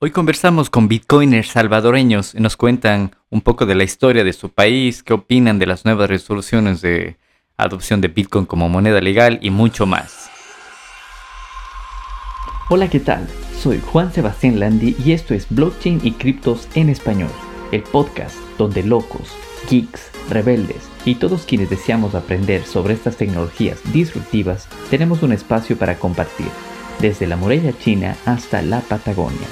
Hoy conversamos con bitcoiners salvadoreños y nos cuentan un poco de la historia de su país, qué opinan de las nuevas resoluciones de adopción de Bitcoin como moneda legal y mucho más. Hola, ¿qué tal? Soy Juan Sebastián Landi y esto es Blockchain y Criptos en Español, el podcast donde locos, geeks, rebeldes y todos quienes deseamos aprender sobre estas tecnologías disruptivas tenemos un espacio para compartir, desde la muralla china hasta la Patagonia.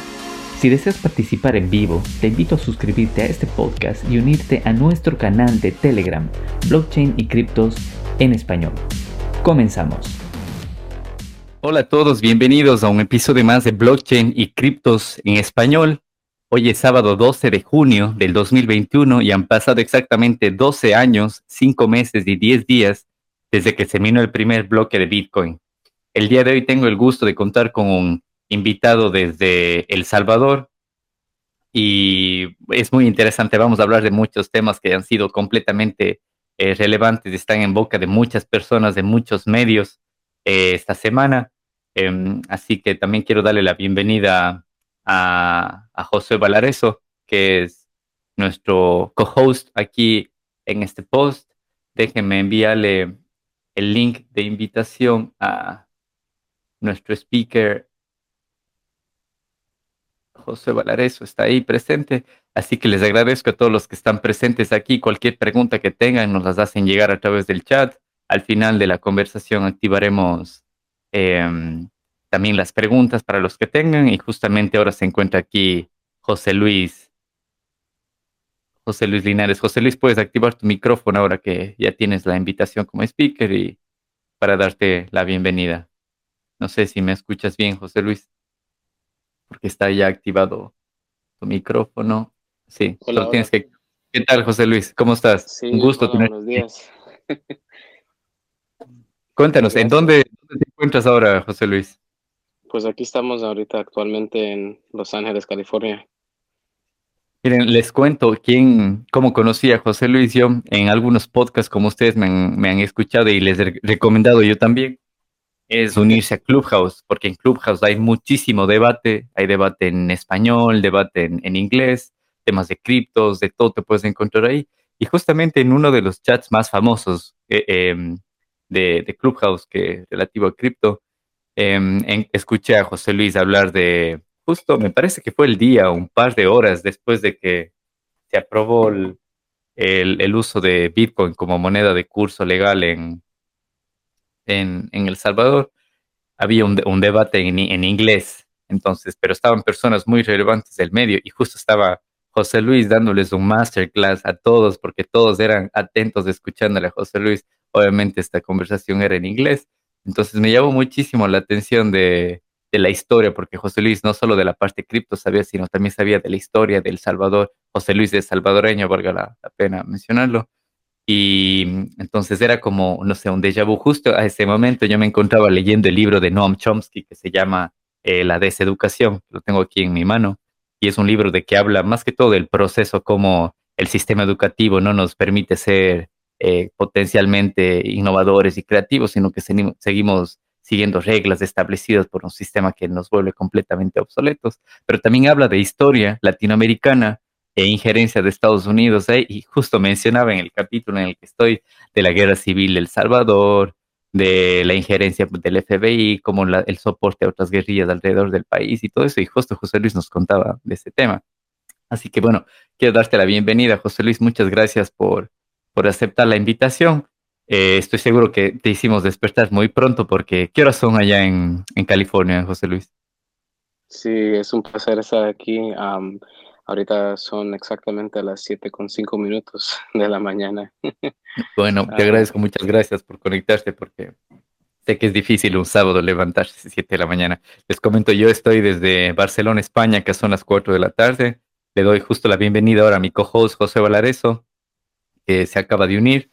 Si deseas participar en vivo, te invito a suscribirte a este podcast y unirte a nuestro canal de Telegram, Blockchain y Criptos en Español. Comenzamos. Hola a todos, bienvenidos a un episodio más de Blockchain y Criptos en Español. Hoy es sábado 12 de junio del 2021 y han pasado exactamente 12 años, 5 meses y 10 días desde que se minó el primer bloque de Bitcoin. El día de hoy tengo el gusto de contar con un invitado desde El Salvador y es muy interesante. Vamos a hablar de muchos temas que han sido completamente eh, relevantes están en boca de muchas personas, de muchos medios eh, esta semana. Em, así que también quiero darle la bienvenida a, a José Valareso, que es nuestro co-host aquí en este post. Déjenme enviarle el link de invitación a nuestro speaker José Valareso está ahí presente. Así que les agradezco a todos los que están presentes aquí. Cualquier pregunta que tengan nos las hacen llegar a través del chat. Al final de la conversación activaremos em, también las preguntas para los que tengan. Y justamente ahora se encuentra aquí José Luis. José Luis Linares. José Luis, puedes activar tu micrófono ahora que ya tienes la invitación como speaker y para darte la bienvenida. No sé si me escuchas bien, José Luis porque está ya activado tu micrófono. Sí, solo tienes que... ¿Qué tal, José Luis? ¿Cómo estás? Un gusto tener... Buenos días. Cuéntanos, ¿en dónde, te encuentras ahora, José Luis? Pues aquí estamos ahorita actualmente en Los Ángeles, California. Miren, les cuento quién, cómo conocí a José Luis. Yo en algunos podcasts como ustedes me han, me han escuchado y les he recomendado yo también es unirse a Clubhouse, porque en Clubhouse hay muchísimo debate, hay debate en español, debate en, inglés, temas de criptos, de todo te puedes encontrar ahí. Y justamente en uno de los chats más famosos eh, em, de, Clubhouse, que relativo a cripto, em, escuché a José Luis hablar de, justo me parece que fue el día, un par de horas después de que se aprobó el, el uso de Bitcoin como moneda de curso legal en, en, El Salvador, había un, debate en, en, inglés, entonces, pero estaban personas muy relevantes del medio y justo estaba José Luis dándoles un masterclass a todos porque todos eran atentos escuchándole a José Luis. Obviamente esta conversación era en inglés, entonces me llamó muchísimo la atención de, de la historia, porque José Luis no solo de la parte cripto sabía, sino también sabía de la historia del Salvador. José Luis es salvadoreño, valga la pena mencionarlo. Y entonces era como, no sé, un déjà vu. Justo a ese momento yo me encontraba leyendo el libro de Noam Chomsky que se llama eh, La deseducación, lo tengo aquí en mi mano, y es un libro de que habla más que todo del proceso, como el sistema educativo no nos permite ser eh, potencialmente innovadores y creativos, sino que seguimos siguiendo reglas establecidas por un sistema que nos vuelve completamente obsoletos. Pero también habla de historia latinoamericana e injerencia de Estados Unidos. ¿eh? Y justo mencionaba en el capítulo en el que estoy de la guerra civil del Salvador, de la injerencia del FBI, como el soporte a otras guerrillas alrededor del país y todo eso. Y justo José Luis nos contaba de ese tema. Así que bueno, quiero darte la bienvenida, José Luis. Muchas gracias por, por aceptar la invitación. Eh, estoy seguro que te hicimos despertar muy pronto porque ¿qué horas son allá en, en California, José Luis? Sí, es un placer estar aquí. Ahorita son exactamente las 7 con 5 minutos de la mañana. Bueno, te ah. agradezco, muchas gracias por conectarte porque sé que es difícil un sábado levantarse a las 7 de la mañana. Les comento, yo estoy desde Barcelona, España, que son las 4 de la tarde. Le doy justo la bienvenida ahora a mi co-host José Valareso, que se acaba de unir.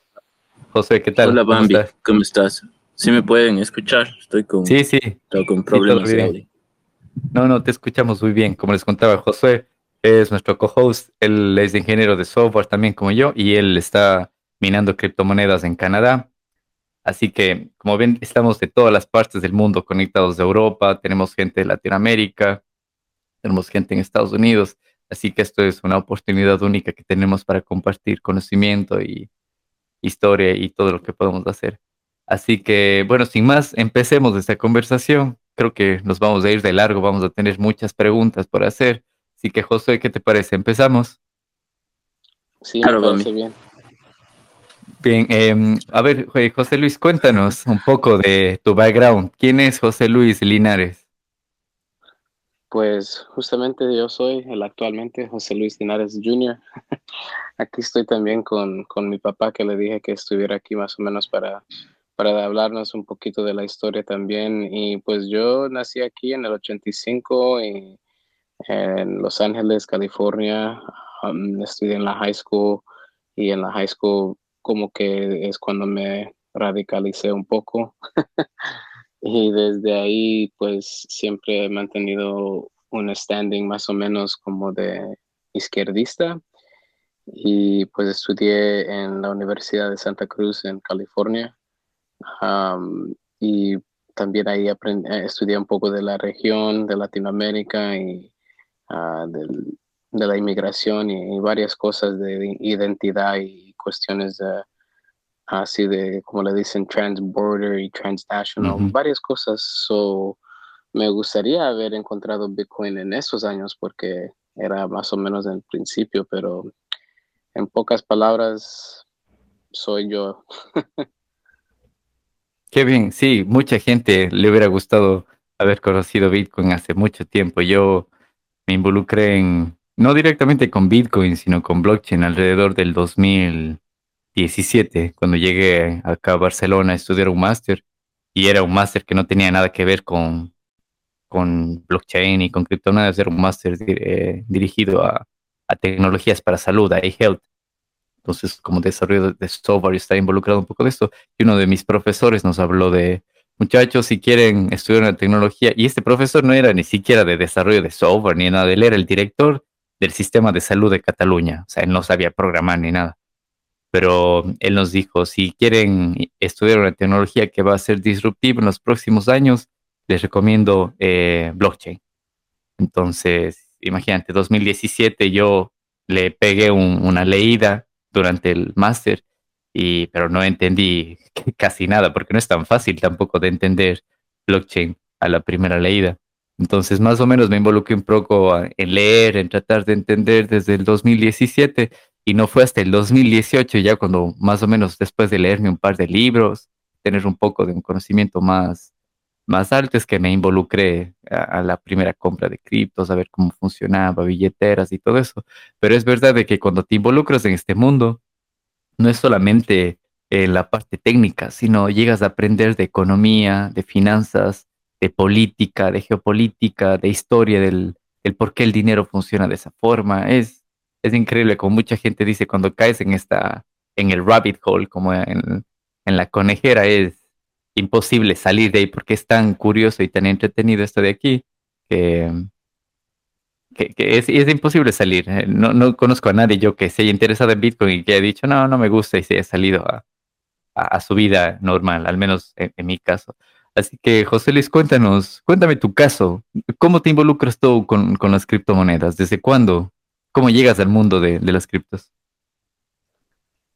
José, ¿qué tal? Hola, Bambi, ¿cómo estás? ¿Sí me pueden escuchar? Estoy con, sí, sí. con problemas de No, no, te escuchamos muy bien. Como les contaba José, es nuestro co-host. Él es ingeniero de software también como yo y él está minando criptomonedas en Canadá. Así que, como ven, estamos de todas las partes del mundo conectados de Europa, tenemos gente de Latinoamérica, tenemos gente en Estados Unidos, así que esto es una oportunidad única que tenemos para compartir conocimiento y historia y todo lo que podemos hacer. Así que, bueno, sin más, empecemos esta conversación. Creo que nos vamos a ir de largo, vamos a tener muchas preguntas por hacer. Así que, José, ¿qué te parece? ¿Empezamos? Sí, claro, me parece bien. Bien, em, a ver, José Luis, cuéntanos un poco de tu background. ¿Quién es José Luis Linares? Pues justamente yo soy el actualmente José Luis Linares Jr. aquí estoy también con, con, mi papá que le dije que estuviera aquí más o menos para, para hablarnos un poquito de la historia también. Y pues yo nací aquí en el 85 y en Los Ángeles, California. Um, estudié en la high school y en la high school como que es cuando me radicalicé un poco. y desde ahí pues siempre he mantenido un standing más o menos como de izquierdista y pues estudié en la Universidad de Santa Cruz en California y también ahí aprendí, eh, estudié un poco de la región de Latinoamérica y uh, de la inmigración y, varias cosas de identidad y cuestiones de, así de, como le dicen, transborder y transnational, varias cosas. So, me gustaría haber encontrado Bitcoin en esos años porque era más o menos en principio, pero en pocas palabras, soy yo. Qué bien, sí, mucha gente le hubiera gustado haber conocido Bitcoin hace mucho tiempo. Yo me involucré en, no directamente con Bitcoin, sino con blockchain alrededor del 2017, cuando llegué acá a Barcelona a estudiar un máster. Y era un máster que no tenía nada que ver con, con blockchain y con criptomonedas, era un máster eh, dirigido a, a, tecnologías para salud, a e-health. Entonces, como desarrollo de software, está involucrado un poco de esto. Y uno de mis profesores nos habló de, muchachos, si quieren estudiar una tecnología, y este profesor no era ni siquiera de desarrollo de software ni nada, él era el director del sistema de salud de Cataluña, o sea, él no sabía programar ni nada. Pero él nos dijo, si quieren estudiar una tecnología que va a ser disruptiva en los próximos años, les recomiendo eh, blockchain. Entonces, imagínate, 2017 yo le pegué una leída durante el máster y, pero no entendí casi nada, porque no es tan fácil tampoco de entender blockchain a la primera leída. Entonces, más o menos me involucré un poco en leer, en tratar de entender desde el 2017 y no fue hasta el 2018 ya cuando más o menos después de leerme un par de libros, tener un poco de un conocimiento más, más alto es que me involucré a, la primera compra de criptos, a ver cómo funcionaba, billeteras y todo eso. Pero es verdad de que cuando te involucras en este mundo, no es solamente en la parte técnica, sino llegas a aprender de economía, de finanzas, de política, de geopolítica, de historia, del, por qué el dinero funciona de esa forma. Es, es increíble, como mucha gente dice, cuando caes en esta, en el rabbit hole, como en, en la conejera, es imposible salir de ahí porque es tan curioso y tan entretenido esto de aquí que, que, es, es, imposible salir. Eh, no, no, conozco a nadie yo que se haya interesado en Bitcoin y que haya dicho, no, no me gusta y se haya salido a, a, su vida normal, al menos en, mi caso. Así que, José Luis, cuéntanos, cuéntame tu caso. ¿Cómo te involucras tú con, con las criptomonedas? ¿Desde cuándo? ¿Cómo llegas al mundo de, de las criptos?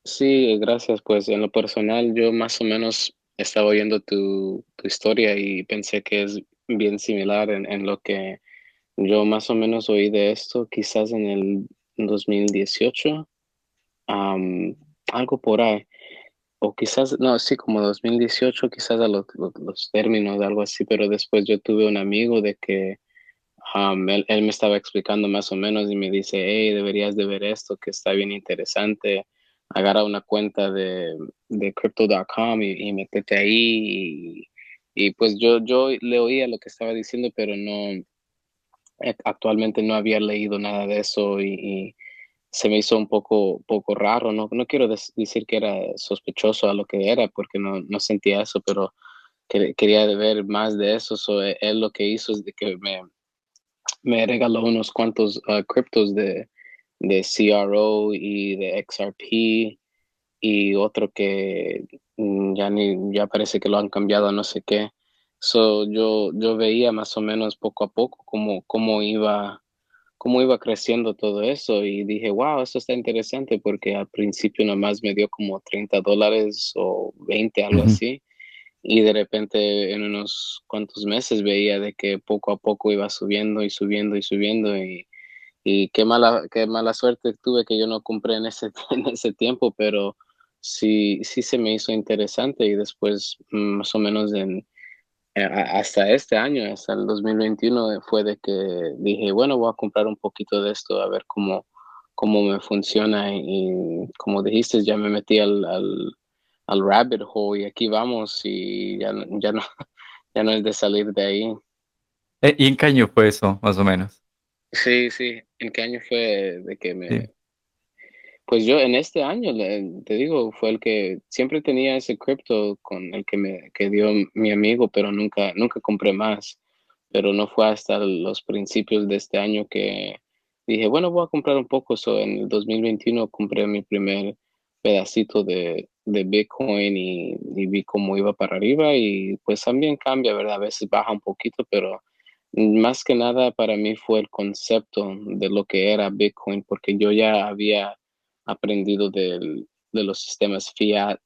Sí, gracias. Pues en lo personal, yo más o menos estaba oyendo tu, tu historia y pensé que es bien similar en, en lo que yo más o menos oí de esto quizás en el 2018, algo por ahí, o quizás, no, sí, como 2018, quizás a los, los, términos, algo así, pero después yo tuve un amigo de que él, él, me estaba explicando más o menos y me dice, hey, deberías de ver esto, que está bien interesante, agarra una cuenta de, de crypto.com y, y métete ahí. Y, y, pues yo, yo le oía lo que estaba diciendo, pero no, actualmente no había leído nada de eso y, se me hizo un poco, poco raro. No, no quiero decir que era sospechoso a lo que era porque no, no sentía eso, pero quería ver más de eso. So, e, él lo que hizo es de que me, me regaló unos cuantos uh, criptos de, de CRO y de XRP y otro que mm, ya, ni, ya parece que lo han cambiado no sé qué. So, yo, yo veía más o menos poco a poco cómo, cómo iba cómo iba creciendo todo eso y dije, wow, eso está interesante porque al principio nomás me dio como 30 dólares o 20, algo así. Y de repente en unos cuantos meses veía de que poco a poco iba subiendo y subiendo y subiendo y, y qué mala, qué mala suerte tuve que yo no compré en ese, en ese tiempo, pero sí, sí se me hizo interesante y después más o menos en, hasta este año, hasta el 2021, fue de que dije, bueno, voy a comprar un poquito de esto, a ver cómo, cómo me funciona. Y, como dijiste, ya me metí al, al, al, rabbit hole y aquí vamos y ya, ya, no, ya no es de salir de ahí. Eh, ¿Y en qué año fue eso, más o menos? Sí, sí, en qué año fue de que me, pues yo en este año, te digo, fue el que siempre tenía ese cripto con el que me que dio mi amigo, pero nunca, nunca compré más. Pero no fue hasta los principios de este año que dije, bueno, voy a comprar un poco. So, en el 2021 compré mi primer pedacito de, de Bitcoin y, y, vi cómo iba para arriba y pues también cambia, ¿verdad? A veces baja un poquito, pero más que nada para mí fue el concepto de lo que era Bitcoin, porque yo ya había aprendido de los sistemas fiat,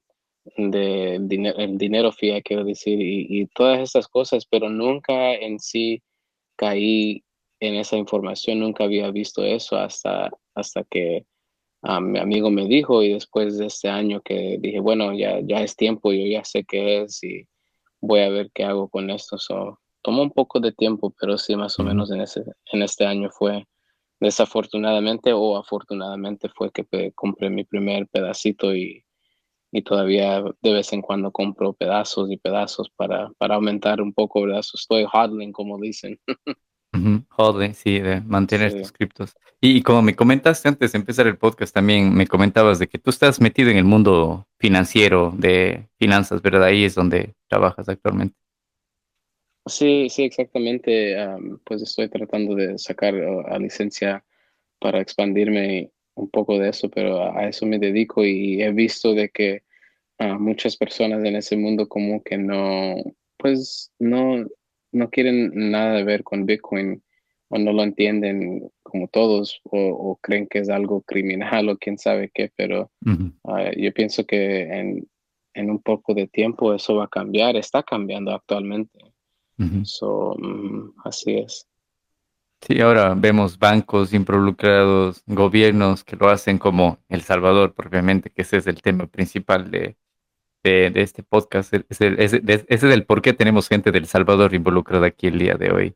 de dinero, el dinero fiat, quiero decir, y, todas estas cosas, pero nunca en sí caí en esa información, nunca había visto eso hasta, hasta que ah, mi amigo me dijo y después de este año que dije, bueno, ya, ya es tiempo, yo ya sé qué es y voy a ver qué hago con esto. So, tomó un poco de tiempo, pero sí, más o menos en, ese, en este año fue desafortunadamente o afortunadamente fue que compré mi primer pedacito y, y, todavía de vez en cuando compro pedazos y pedazos para, para aumentar un poco, ¿verdad? estoy hodling, como dicen. Hodling, sí, de mantener tus criptos. Y, como me comentaste antes de empezar el podcast, también me comentabas de que tú estás metido en el mundo financiero, de finanzas, ¿verdad? Ahí es donde trabajas actualmente. Sí, sí, exactamente. pues estoy tratando de sacar la licencia para expandirme un poco de eso, pero a, eso me dedico y he visto de que muchas personas en ese mundo como que no, pues no, no quieren nada de ver con Bitcoin o no lo entienden como todos o, creen que es algo criminal o quién sabe qué, pero ah, yo pienso que en, en un poco de tiempo eso va a cambiar, está cambiando actualmente. So, mm, así es. Sí, ahora vemos bancos involucrados, gobiernos que lo hacen como El Salvador, propiamente, que ese es el tema principal de, de, este podcast. Ese, ese, es el por qué tenemos gente del Salvador involucrada aquí el día de hoy.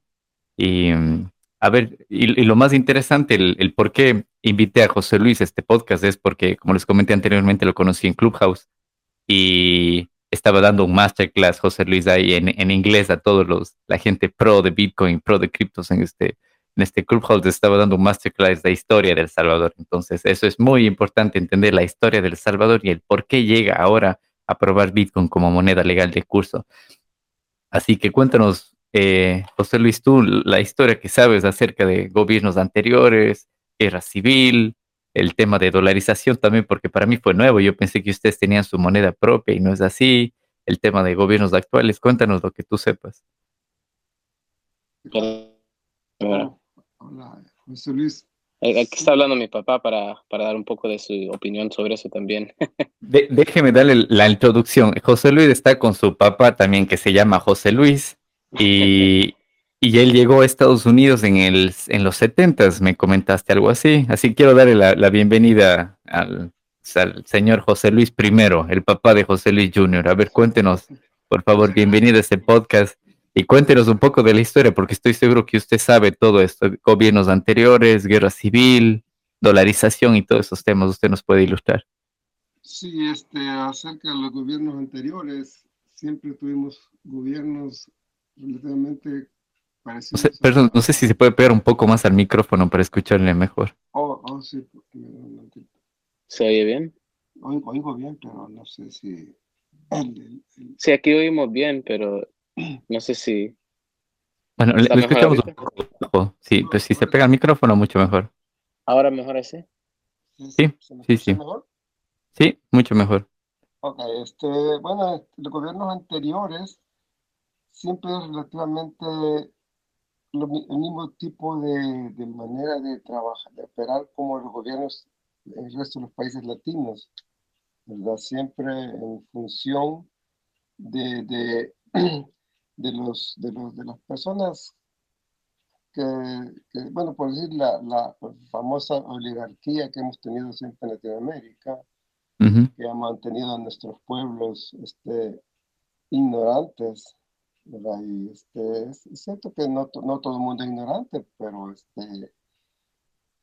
Y mm, a ver, y, lo más interesante, el, el, por qué invité a José Luis a este podcast es porque, como les comenté anteriormente, lo conocí en Clubhouse y estaba dando un masterclass José Luis ahí en, en inglés a todos los, la gente pro de Bitcoin, pro de criptos en este, en este Clubhouse, estaba dando un masterclass de historia del Salvador. Entonces, eso es muy importante entender la historia del Salvador y el por qué llega ahora a probar Bitcoin como moneda legal de curso. Así que cuéntanos, eh, José Luis, tú la historia que sabes acerca de gobiernos anteriores, guerra civil, el tema de dolarización también, porque para mí fue nuevo. Yo pensé que ustedes tenían su moneda propia y no es así. El tema de gobiernos actuales, cuéntanos lo que tú sepas. Hola, José Luis. Aquí está hablando mi papá para, para, dar un poco de su opinión sobre eso también. déjeme darle la introducción. José Luis está con su papá también, que se llama José Luis, y, y él llegó a Estados Unidos en, el, en los 70, me comentaste algo así. Así quiero darle la, bienvenida al, señor José Luis I, el papá de José Luis Jr. A ver, cuéntenos, por favor, bienvenido a este podcast y cuéntenos un poco de la historia, porque estoy seguro que usted sabe todo esto, gobiernos anteriores, guerra civil, dolarización y todos esos temas. Usted nos puede ilustrar. Sí, este, acerca de los gobiernos anteriores, siempre tuvimos gobiernos relativamente perdón, no sé si se puede pegar un poco más al micrófono para escucharle mejor. Oh, oh sí, ¿Se oye bien? Oigo, bien, pero no sé si... Sí, aquí oímos bien, pero no sé si... Bueno, le, escuchamos un poco. Sí, pues si se pega el micrófono, mucho mejor. ¿Ahora mejor así? Sí, sí, sí. Mejor? Sí, mucho mejor. Ok, este, bueno, los gobiernos anteriores siempre es relativamente el mismo tipo de, de, manera de trabajar, de operar como los gobiernos en el resto de los países latinos, ¿verdad? Siempre en función de, de, de los, de, los, de las personas que, que, bueno, por decir la, la, famosa oligarquía que hemos tenido siempre en Latinoamérica, uh -huh. que ha mantenido a nuestros pueblos este, ignorantes, ¿verdad? Y este, es cierto que no, no todo el mundo es ignorante, pero este,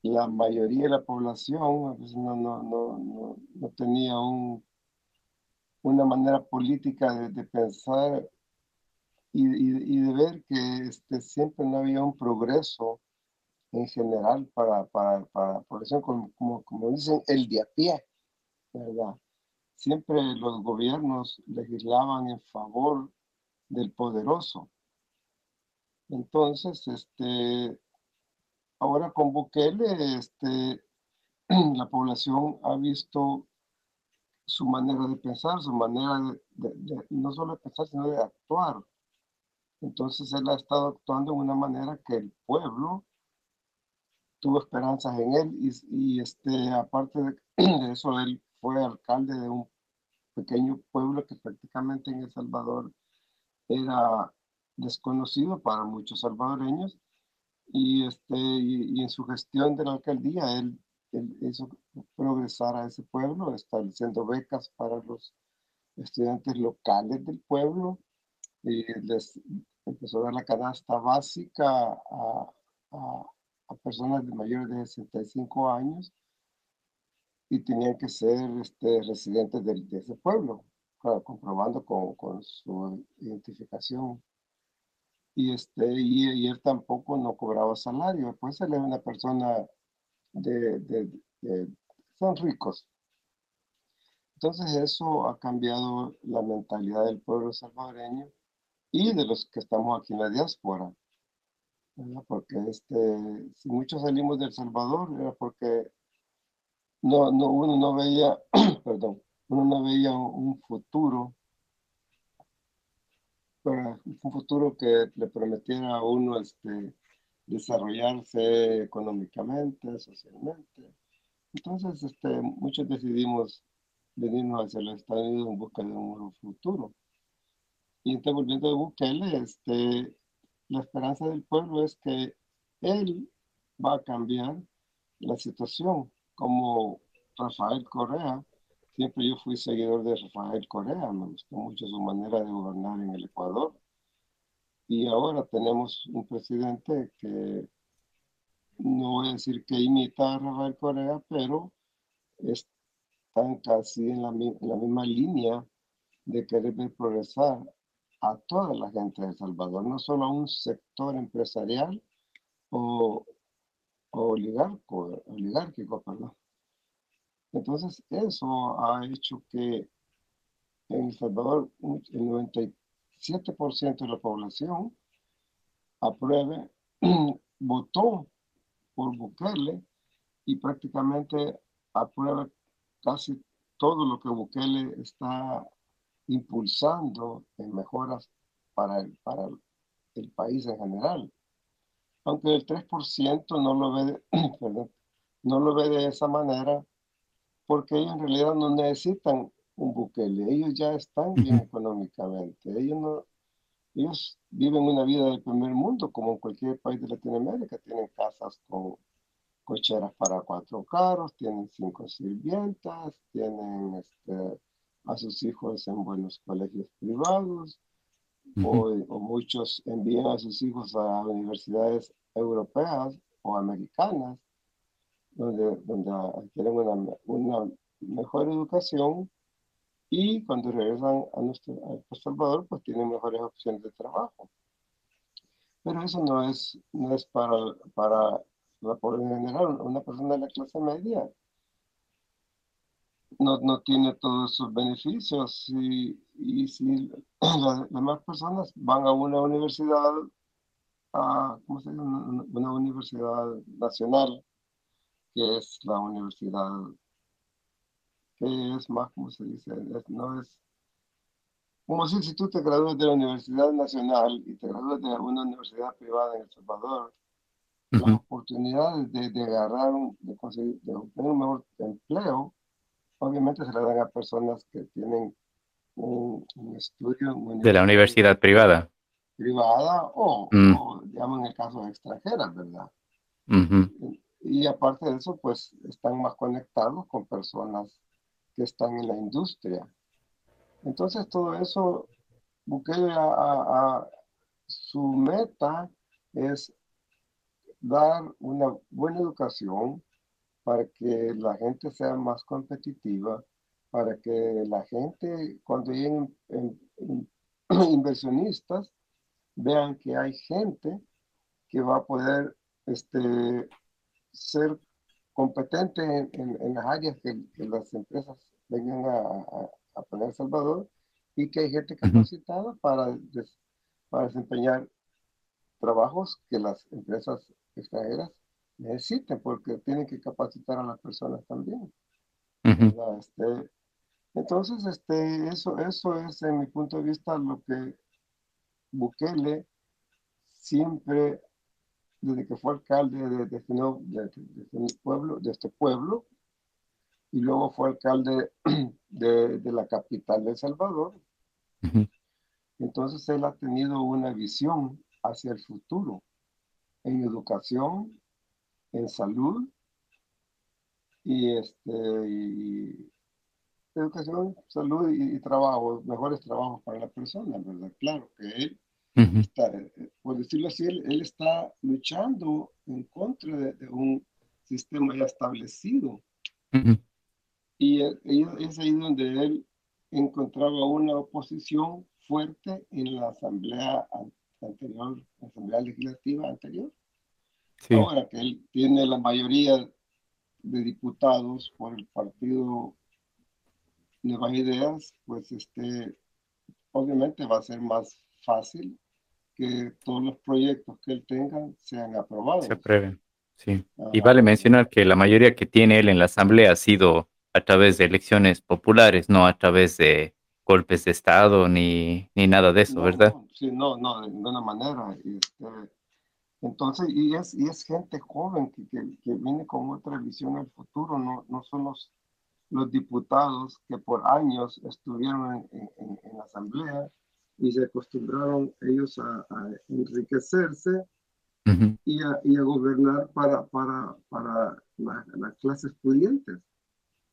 la mayoría de la población pues, no, no, no, no, tenía un, una manera política de, de pensar y, y, y, de ver que este, siempre no había un progreso en general para, para, para la población, como, como, como dicen, el de a pie, ¿verdad? Siempre los gobiernos legislaban en favor del poderoso. Entonces, este, ahora con Bukele, este, la población ha visto su manera de pensar, su manera de, de, de, no solo de pensar, sino de actuar. Entonces él ha estado actuando de una manera que el pueblo tuvo esperanzas en él y, y este, aparte de, de, eso, él fue alcalde de un pequeño pueblo que prácticamente en El Salvador era desconocido para muchos salvadoreños y, este, y, en su gestión de la alcaldía él, él, hizo progresar a ese pueblo, estableciendo becas para los estudiantes locales del pueblo y les empezó a dar la canasta básica a, a, a personas de mayores de 65 años y tenían que ser este, residentes de, de ese pueblo, claro, comprobando con, con, su identificación. Y, este, y, y, él tampoco no cobraba salario, pues él es una persona de, de, de, son ricos. Entonces eso ha cambiado la mentalidad del pueblo salvadoreño y de los que estamos aquí en la diáspora. ¿verdad? Porque este, si muchos salimos del Salvador era porque no, no, uno no veía, perdón, no veía un futuro, un futuro que le prometiera a uno este, desarrollarse económicamente, socialmente. Entonces, este, muchos decidimos venirnos hacia los Estados Unidos en busca de un futuro. Y entonces, volviendo a Bukele, este, la esperanza del pueblo es que él va a cambiar la situación, como Rafael Correa. Siempre yo fui seguidor de Rafael Correa, me gustó mucho su manera de gobernar en el Ecuador. Y ahora tenemos un presidente que no voy a decir que imita a Rafael Correa, pero están casi en la, en la misma línea de querer ver progresar a toda la gente de El Salvador, no solo a un sector empresarial o, o oligarco, oligárquico, perdón. Entonces, eso ha hecho que en El Salvador el 97% de la población apruebe, votó por Bukele y prácticamente aprueba casi todo lo que Bukele está impulsando en mejoras para el, para el país en general. Aunque el 3% no lo, ve, perdón, no lo ve de esa manera, porque ellos en realidad no necesitan un Bukele, ellos ya están bien económicamente, ellos, no, ellos viven una vida del primer mundo, como en cualquier país de Latinoamérica, tienen casas con cocheras para cuatro carros, tienen cinco sirvientas, tienen este, a sus hijos en buenos colegios privados uh -huh. o, o, muchos envían a sus hijos a universidades europeas o americanas donde, donde adquieren una, una mejor educación y cuando regresan a nuestro a Salvador pues tienen mejores opciones de trabajo. Pero eso no es, no es para, para la población en general, una persona de la clase media no, no tiene todos sus beneficios y, y si las demás personas van a una universidad, a, ¿cómo se llama? Una universidad nacional, que es la universidad que es más, como se dice, es, no es como si, si tú te gradúas de la Universidad Nacional y te gradúas de una universidad privada en El Salvador, las oportunidades de, de agarrar, de conseguir, de obtener un mejor empleo, obviamente se le dan a personas que tienen un, estudio. de la universidad privada. Privada o, mm. o, digamos, en el caso de extranjeras, ¿verdad? Y, aparte de eso, pues están más conectados con personas que están en la industria. Entonces, todo eso, Bukele a, a, su meta es dar una buena educación para que la gente sea más competitiva, para que la gente, cuando lleguen inversionistas, vean que hay gente que va a poder este, ser competente en, las áreas que, las empresas vengan a, poner a Salvador y que hay gente capacitada para, para desempeñar trabajos que las empresas extranjeras necesiten, porque tienen que capacitar a las personas también. este, entonces, este, eso, eso es, en mi punto de vista, lo que Bukele siempre, desde que fue alcalde de, de, este, este pueblo, de este pueblo, y luego fue alcalde de, de la capital de El Salvador, entonces él ha tenido una visión hacia el futuro en educación, en salud y este educación, salud y, trabajo, mejores trabajos para la persona, ¿verdad? Claro que él está, por decirlo así, él, está luchando en contra de, un sistema ya establecido. Y es ahí donde él encontraba una oposición fuerte en la asamblea anterior, la asamblea legislativa anterior. Ahora que él tiene la mayoría de diputados por el partido Nuevas Ideas, pues este, obviamente va a ser más fácil que todos los proyectos que él tenga sean aprobados. Se aprueben, sí. y vale mencionar que la mayoría que tiene él en la Asamblea ha sido a través de elecciones populares, no a través de golpes de Estado ni, ni nada de eso, ¿verdad? sí, no, no, de ninguna manera. Este, entonces, y es, y es gente joven que, que, que, viene con otra visión al futuro, no, no son los, los diputados que por años estuvieron en, en, la asamblea y se acostumbraron ellos a, enriquecerse y, a, y, a, gobernar para, para, para las clases pudientes.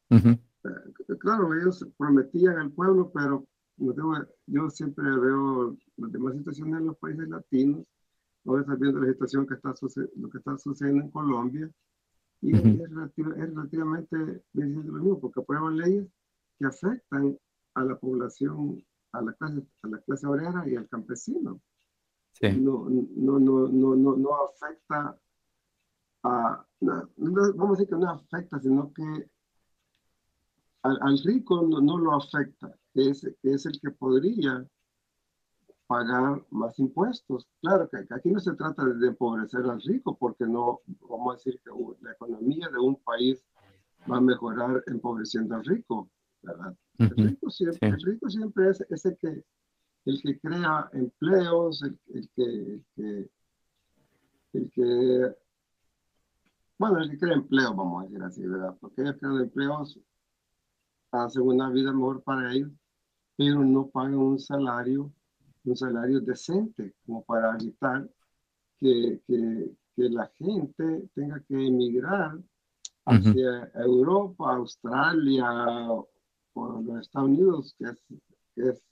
Eh, claro, ellos prometían al pueblo, pero yo siempre veo las demás situaciones en los países latinos Ahora está viendo la situación que está lo que está sucediendo en Colombia y es, relativamente bien lo mismo, porque aprueban leyes que afectan a la población, a la clase, a la clase obrera y al campesino. No, no, no, no, no, no afecta a, vamos a decir que no afecta, sino que al, rico no, lo afecta, que es, que es el que podría pagar más impuestos. Claro que aquí no se trata de empobrecer al rico, porque no vamos a decir que la economía de un país va a mejorar empobreciendo al rico, ¿verdad? El, rico siempre, el rico siempre es, el, que, el que crea empleos, el, que, el, que, bueno, el que crea empleo, vamos a decir así, ¿verdad? Porque ellos crean empleos, hacen una vida mejor para ellos, pero no pagan un salario un salario decente como para evitar que, que, que la gente tenga que emigrar hacia Europa, Australia o los Estados Unidos, que es, que es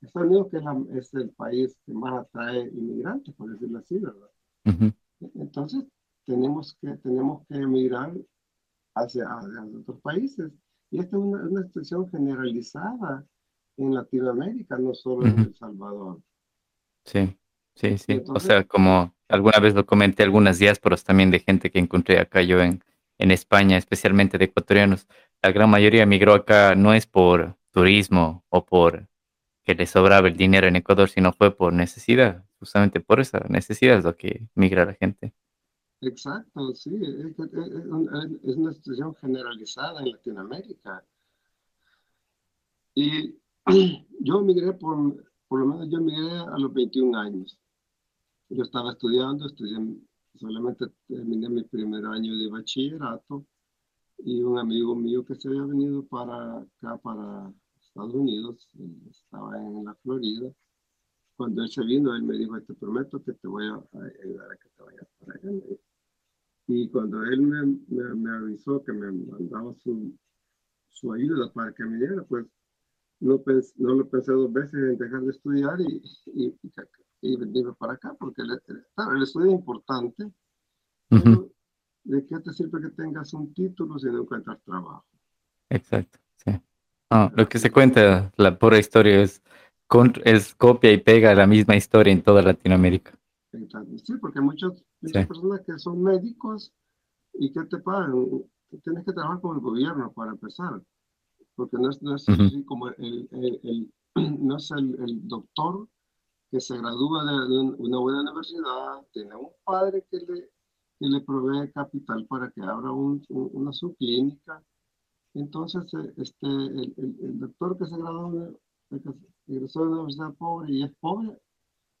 Estados Unidos que es, el país que más atrae inmigrantes, por decirlo así, ¿verdad? Entonces, tenemos que, tenemos que emigrar hacia, hacia, otros países. Y esta es una, una situación generalizada en Latinoamérica, no solo en El Salvador. Sí, sí, sí. o sea, como alguna vez lo comenté, algunas diásporas también de gente que encontré acá yo en, en España, especialmente de ecuatorianos. La gran mayoría migró acá no es por turismo o por que les sobraba el dinero en Ecuador, sino fue por necesidad. Justamente por esa necesidad es lo que migra la gente. Exacto, sí, es, una situación generalizada en Latinoamérica. Y yo emigré por, por lo menos yo emigré a los 21 años. Yo estaba estudiando, estudié, solamente terminé mi primer año de bachillerato y un amigo mío que se había venido para acá, para Estados Unidos, estaba en la Florida. Cuando él se vino, él me dijo, te prometo que te voy a ayudar a que te vayas para allá. Y cuando él me, me, avisó que me mandaba su, su, ayuda para que me diera, pues no, no lo pensé dos veces en dejar de estudiar y, y, y, venirme para acá, porque el, el estudio es importante. ¿De qué te sirve que tengas un título si no encuentras trabajo? Exacto, sí. lo que se cuenta, la pura historia es, es copia y pega la misma historia en toda Latinoamérica. Sí, porque muchas, muchas personas que son médicos y que te pagan, tienes que trabajar con el gobierno para empezar, porque no es, no es así como el, el, no es el, doctor que se gradúa de, una buena universidad, tiene un padre que le, que le provee capital para que abra un, una subclínica. Entonces, eh, este, el, el, doctor que se graduó de, egresó de una universidad pobre y es pobre,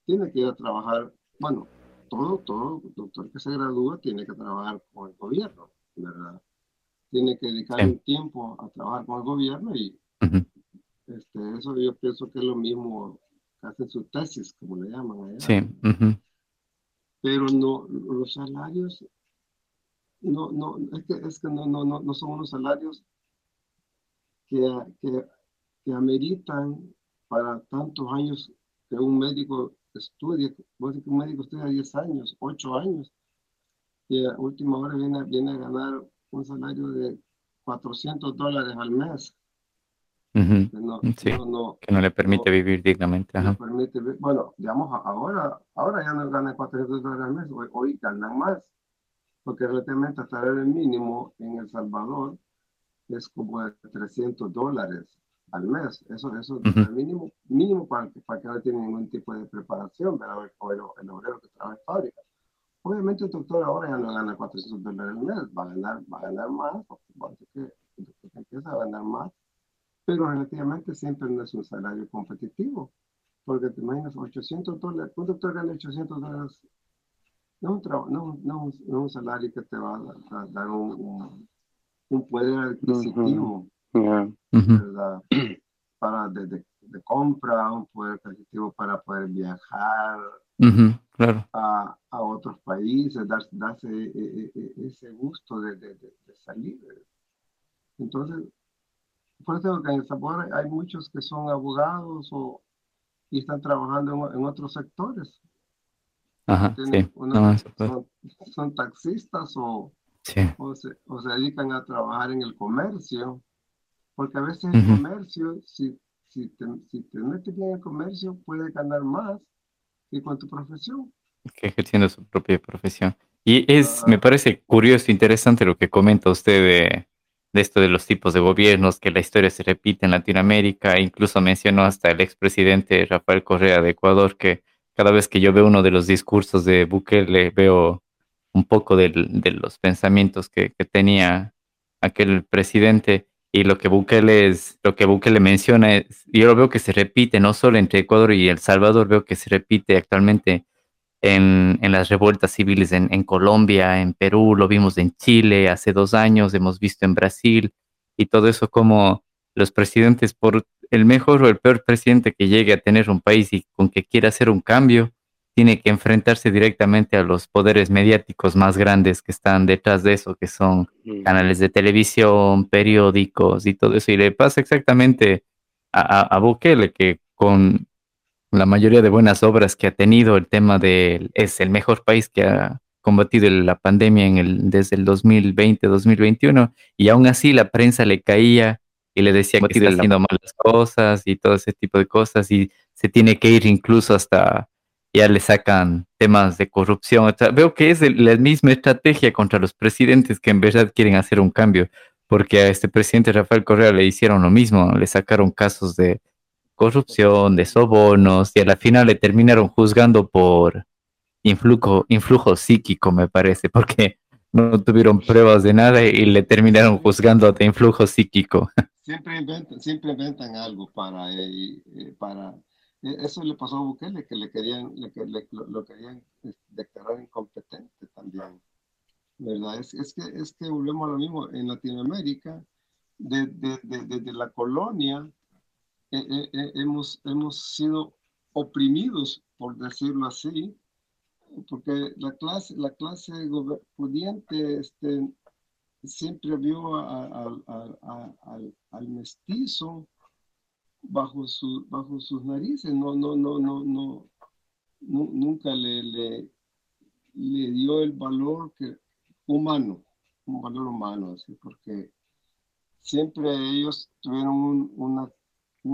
tiene que ir a trabajar bueno, todo, todo doctor que se gradúa tiene que trabajar con el gobierno, ¿verdad? Tiene que dedicar un tiempo a trabajar con el gobierno y este, eso yo pienso que es lo mismo que hacen su tesis, como le llaman allá. Sí. Pero no, los salarios, no, no, es que, es que no, no, no, no son unos salarios que, que, ameritan para tantos años que un médico estudia, vos que un médico estudia 10 años, 8 años, y a última hora viene, viene a ganar un salario de 400 dólares al mes. Que, no, que no le permite vivir dignamente. permite, bueno, digamos, ahora, ahora ya no gana 400 dólares al mes, hoy, hoy ganan más, porque relativamente hasta el mínimo en El Salvador es como de 300 dólares al mes. Eso, eso es mínimo, mínimo para, para que no tenga ningún tipo de preparación, pero o el, el, obrero que trabaja en fábrica. Obviamente el doctor ahora ya no gana 400 dólares al mes, va a ganar, va a ganar más, porque que el doctor empieza a ganar más, pero relativamente siempre no es un salario competitivo, porque te imaginas 800 dólares, un doctor gana 800 dólares, no un, no, no, no un salario que te va a, dar un, un, poder adquisitivo. ¿verdad? Para de, de, compra, un poder adquisitivo para poder viajar claro. a, a, otros países, darse, darse e, e, e, ese gusto de, de, salir. Entonces, en El Sabor hay muchos que son abogados o, y están trabajando en, otros sectores. Ajá, sí. son, son, taxistas o, o, se, o se dedican a trabajar en el comercio porque a veces el comercio, si, si, te, si te metes bien en el comercio, puedes ganar más que con tu profesión. Que ejerciendo su propia profesión. Y es, me parece curioso, interesante lo que comenta usted de, de, esto de los tipos de gobiernos, que la historia se repite en Latinoamérica. Incluso mencionó hasta el expresidente Rafael Correa de Ecuador, que cada vez que yo veo uno de los discursos de Bukele, veo un poco de, de los pensamientos que, que tenía aquel presidente. Y lo que Bukele es, lo que Bukele menciona es, yo lo veo que se repite no solo entre Ecuador y El Salvador, veo que se repite actualmente en, en las revueltas civiles en, en, Colombia, en Perú, lo vimos en Chile hace dos años, hemos visto en Brasil y todo eso como los presidentes, por el mejor o el peor presidente que llegue a tener un país y con que quiera hacer un cambio, tiene que enfrentarse directamente a los poderes mediáticos más grandes que están detrás de eso, que son canales de televisión, periódicos y todo eso. Y le pasa exactamente a, a, Bukele, que con la mayoría de buenas obras que ha tenido, el tema de es el mejor país que ha combatido la pandemia en el, desde el 2020-2021, y aún así la prensa le caía y le decía que está haciendo malas cosas y todo ese tipo de cosas, y se tiene que ir incluso hasta ya le sacan temas de corrupción. veo que es la misma estrategia contra los presidentes que en verdad quieren hacer un cambio, porque a este presidente Rafael Correa le hicieron lo mismo, le sacaron casos de corrupción, de sobornos, y a la final le terminaron juzgando por influjo, influjo psíquico, me parece, porque no tuvieron pruebas de nada y le terminaron juzgando de influjo psíquico. siempre inventan, siempre inventan algo para, eh, eh, para e, eso le pasó a Bukele, que le querían, le, lo, querían declarar incompetente también. ¿Verdad? Es, es, que, es que volvemos a lo mismo. En Latinoamérica, desde de, de, la colonia, hemos, hemos sido oprimidos, por decirlo así, porque la clase, la clase pudiente este, siempre vio al, al, mestizo bajo, su, bajo sus narices, no, no, no, no, no, nunca le, le, le, dio el valor que, humano, un valor humano, así, porque siempre ellos tuvieron un, una,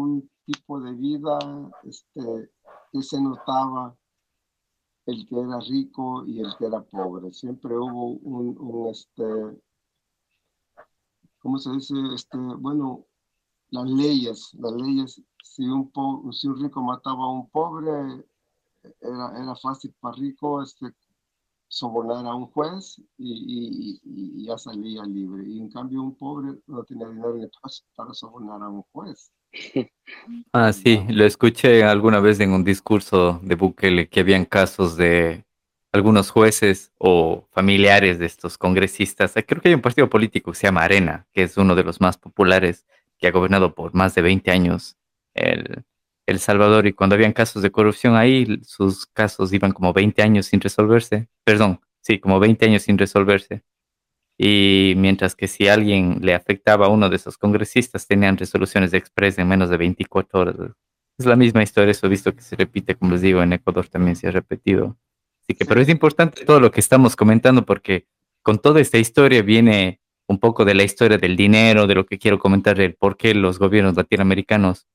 un tipo de vida este, que se notaba el que era rico y el que era pobre. Siempre hubo un, este, ¿cómo se dice? Este, bueno, las leyes, las leyes, si un, si un rico mataba a un pobre, era, era fácil para rico este, sobornar a un juez y, y, ya salía libre. Y en cambio un pobre no tenía dinero ni para sobornar a un juez. Ah, sí, lo escuché alguna vez en un discurso de Bukele que habían casos de algunos jueces o familiares de estos congresistas. Creo que hay un partido político que se llama Arena, que es uno de los más populares, que ha gobernado por más de 20 años el, el Salvador. Y cuando habían casos de corrupción ahí, sus casos iban como 20 años sin resolverse. Perdón, sí, como 20 años sin resolverse. Y mientras que si alguien le afectaba a uno de esos congresistas, tenían resoluciones de express en menos de 24 horas. Es la misma historia, eso visto que se repite, como les digo, en Ecuador también se ha repetido Así que, pero es importante todo lo que estamos comentando porque con toda esta historia viene un poco de la historia del dinero, de lo que quiero comentar, el por qué los gobiernos latinoamericanos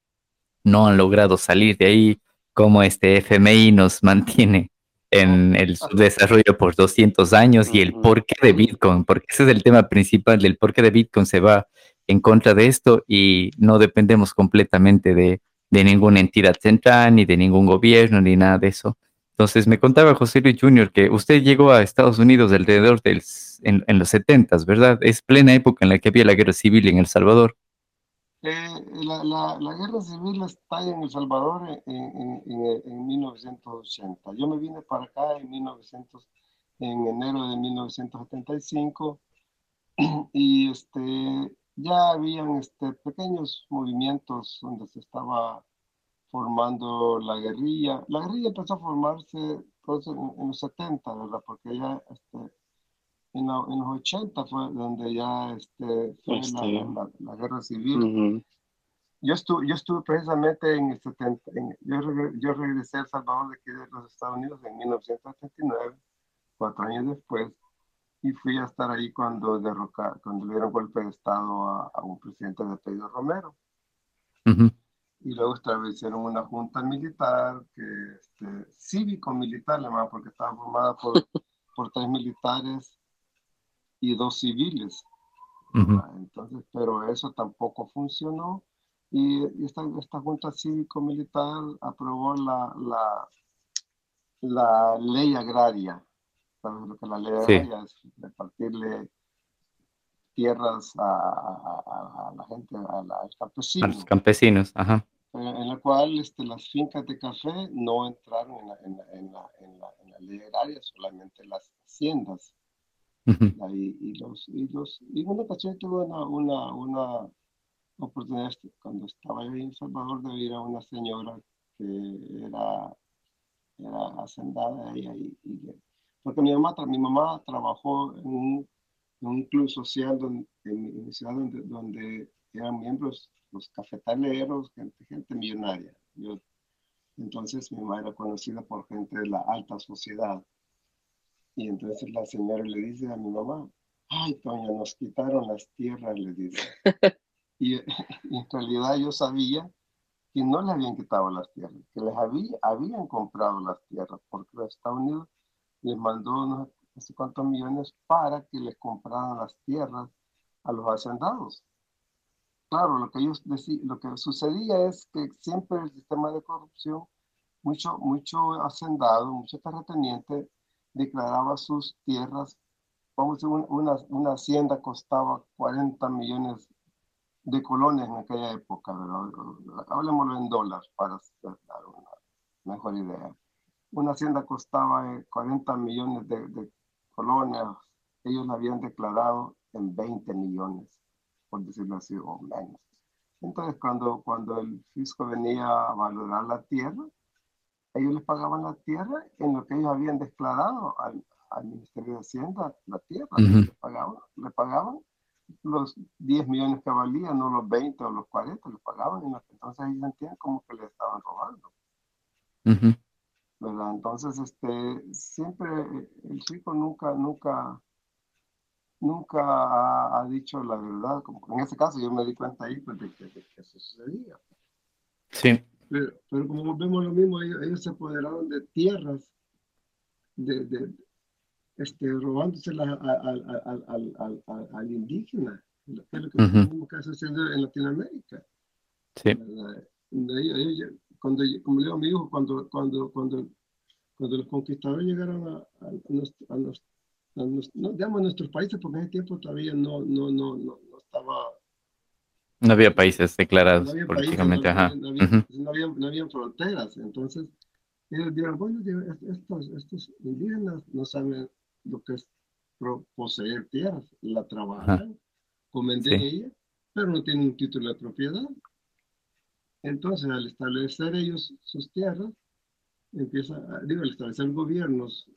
no han logrado salir de ahí, cómo este FMI nos mantiene en el desarrollo por 200 años y el porqué de Bitcoin, porque ese es el tema principal del por qué de Bitcoin se va en contra de esto y no dependemos completamente de, de ninguna entidad central, ni de ningún gobierno, ni nada de eso. Entonces, me contaba José Luis Jr. que usted llegó a Estados Unidos alrededor del, en, los 70, ¿verdad? Es plena época en la que había la guerra civil en El Salvador. Eh, la, la, guerra civil está en El Salvador en, en, 1980. Yo me vine para acá en, 1900, en enero de 1975 y este, ya habían este, pequeños movimientos donde se estaba formando la guerrilla. La guerrilla empezó a formarse pues, en, los 70, ¿verdad? Porque ya este, en, los 80 fue donde ya este, fue este. La, guerra civil. yo, estuve, yo estuve precisamente en el 70, yo, yo, regresé a El Salvador de aquí de los Estados Unidos en 1979, cuatro años después, y fui a estar ahí cuando derroca, cuando le dieron golpe de Estado a, un presidente de Pedro Romero y luego establecieron una junta militar, que, este, cívico-militar, porque estaba formada por, por tres militares y dos civiles. Entonces, pero eso tampoco funcionó y, esta, esta junta cívico-militar aprobó la, la, la ley agraria. ¿Sabes lo que la ley agraria es? Repartirle tierras a, la gente, a, los campesinos. A los campesinos, ajá. Eh, en la cual este, las fincas de café no entraron en la, en la, en la, en la, en la ley agraria, solamente las haciendas. Y, y, los, y, los, y una ocasión tuve una, una, una oportunidad cuando estaba ahí en Salvador de ir a una señora que era, era hacendada y, y, porque mi mamá, mi mamá trabajó en un club social donde, en, mi ciudad donde, donde, eran miembros los cafetaleros, gente, gente millonaria. Yo, entonces mi mamá era conocida por gente de la alta sociedad. Y entonces la señora le dice a mi mamá, ay, Toña, nos quitaron las tierras, le dice. y, en realidad yo sabía que no le habían quitado las tierras, que les había, habían comprado las tierras, porque los Estados Unidos les mandó unos no sé cuántos millones para que les compraran las tierras a los hacendados. Claro, lo que ellos lo que sucedía es que siempre el sistema de corrupción, mucho, mucho hacendado, mucho terrateniente declaraba sus tierras, vamos a una, una hacienda costaba 40 millones de colones en aquella época. Hablemoslo en dólares para dar una mejor idea. Una hacienda costaba 40 eh, millones de, de colones, ellos la habían declarado en 20 millones, por decirlo así, o menos. Entonces, cuando, cuando el fisco venía a valorar la tierra, ellos les pagaban la tierra en lo que ellos habían declarado al, al Ministerio de Hacienda, la tierra, le, pagaban, le pagaban los 10 millones que valía, no los 20 o los 40, le pagaban, entonces ellos sentían como que le estaban robando. ¿verdad? Entonces, este, siempre el rico nunca, nunca, nunca ha, dicho la verdad. Como en ese caso yo me di cuenta ahí pues, de, que, eso sucedía. Sí. Pero, pero, como vemos lo mismo, ellos, se apoderaron de tierras, de, de este, robándoselas al indígena, que es lo que está sucediendo en Latinoamérica. Sí. cuando, como le digo a mi hijo, cuando, cuando, cuando, cuando los conquistadores llegaron a, a, a, no, digamos, nuestros países, porque en ese tiempo todavía no, no, no, no, estaba... No había países declarados políticamente, ajá. No había, no, había, fronteras, entonces ellos dijeron, bueno, estos, estos indígenas no saben lo que es poseer tierras, la trabajan, comen de ella, pero no tienen un título de propiedad. Entonces, al establecer ellos sus tierras, empieza, digo, al establecer gobiernos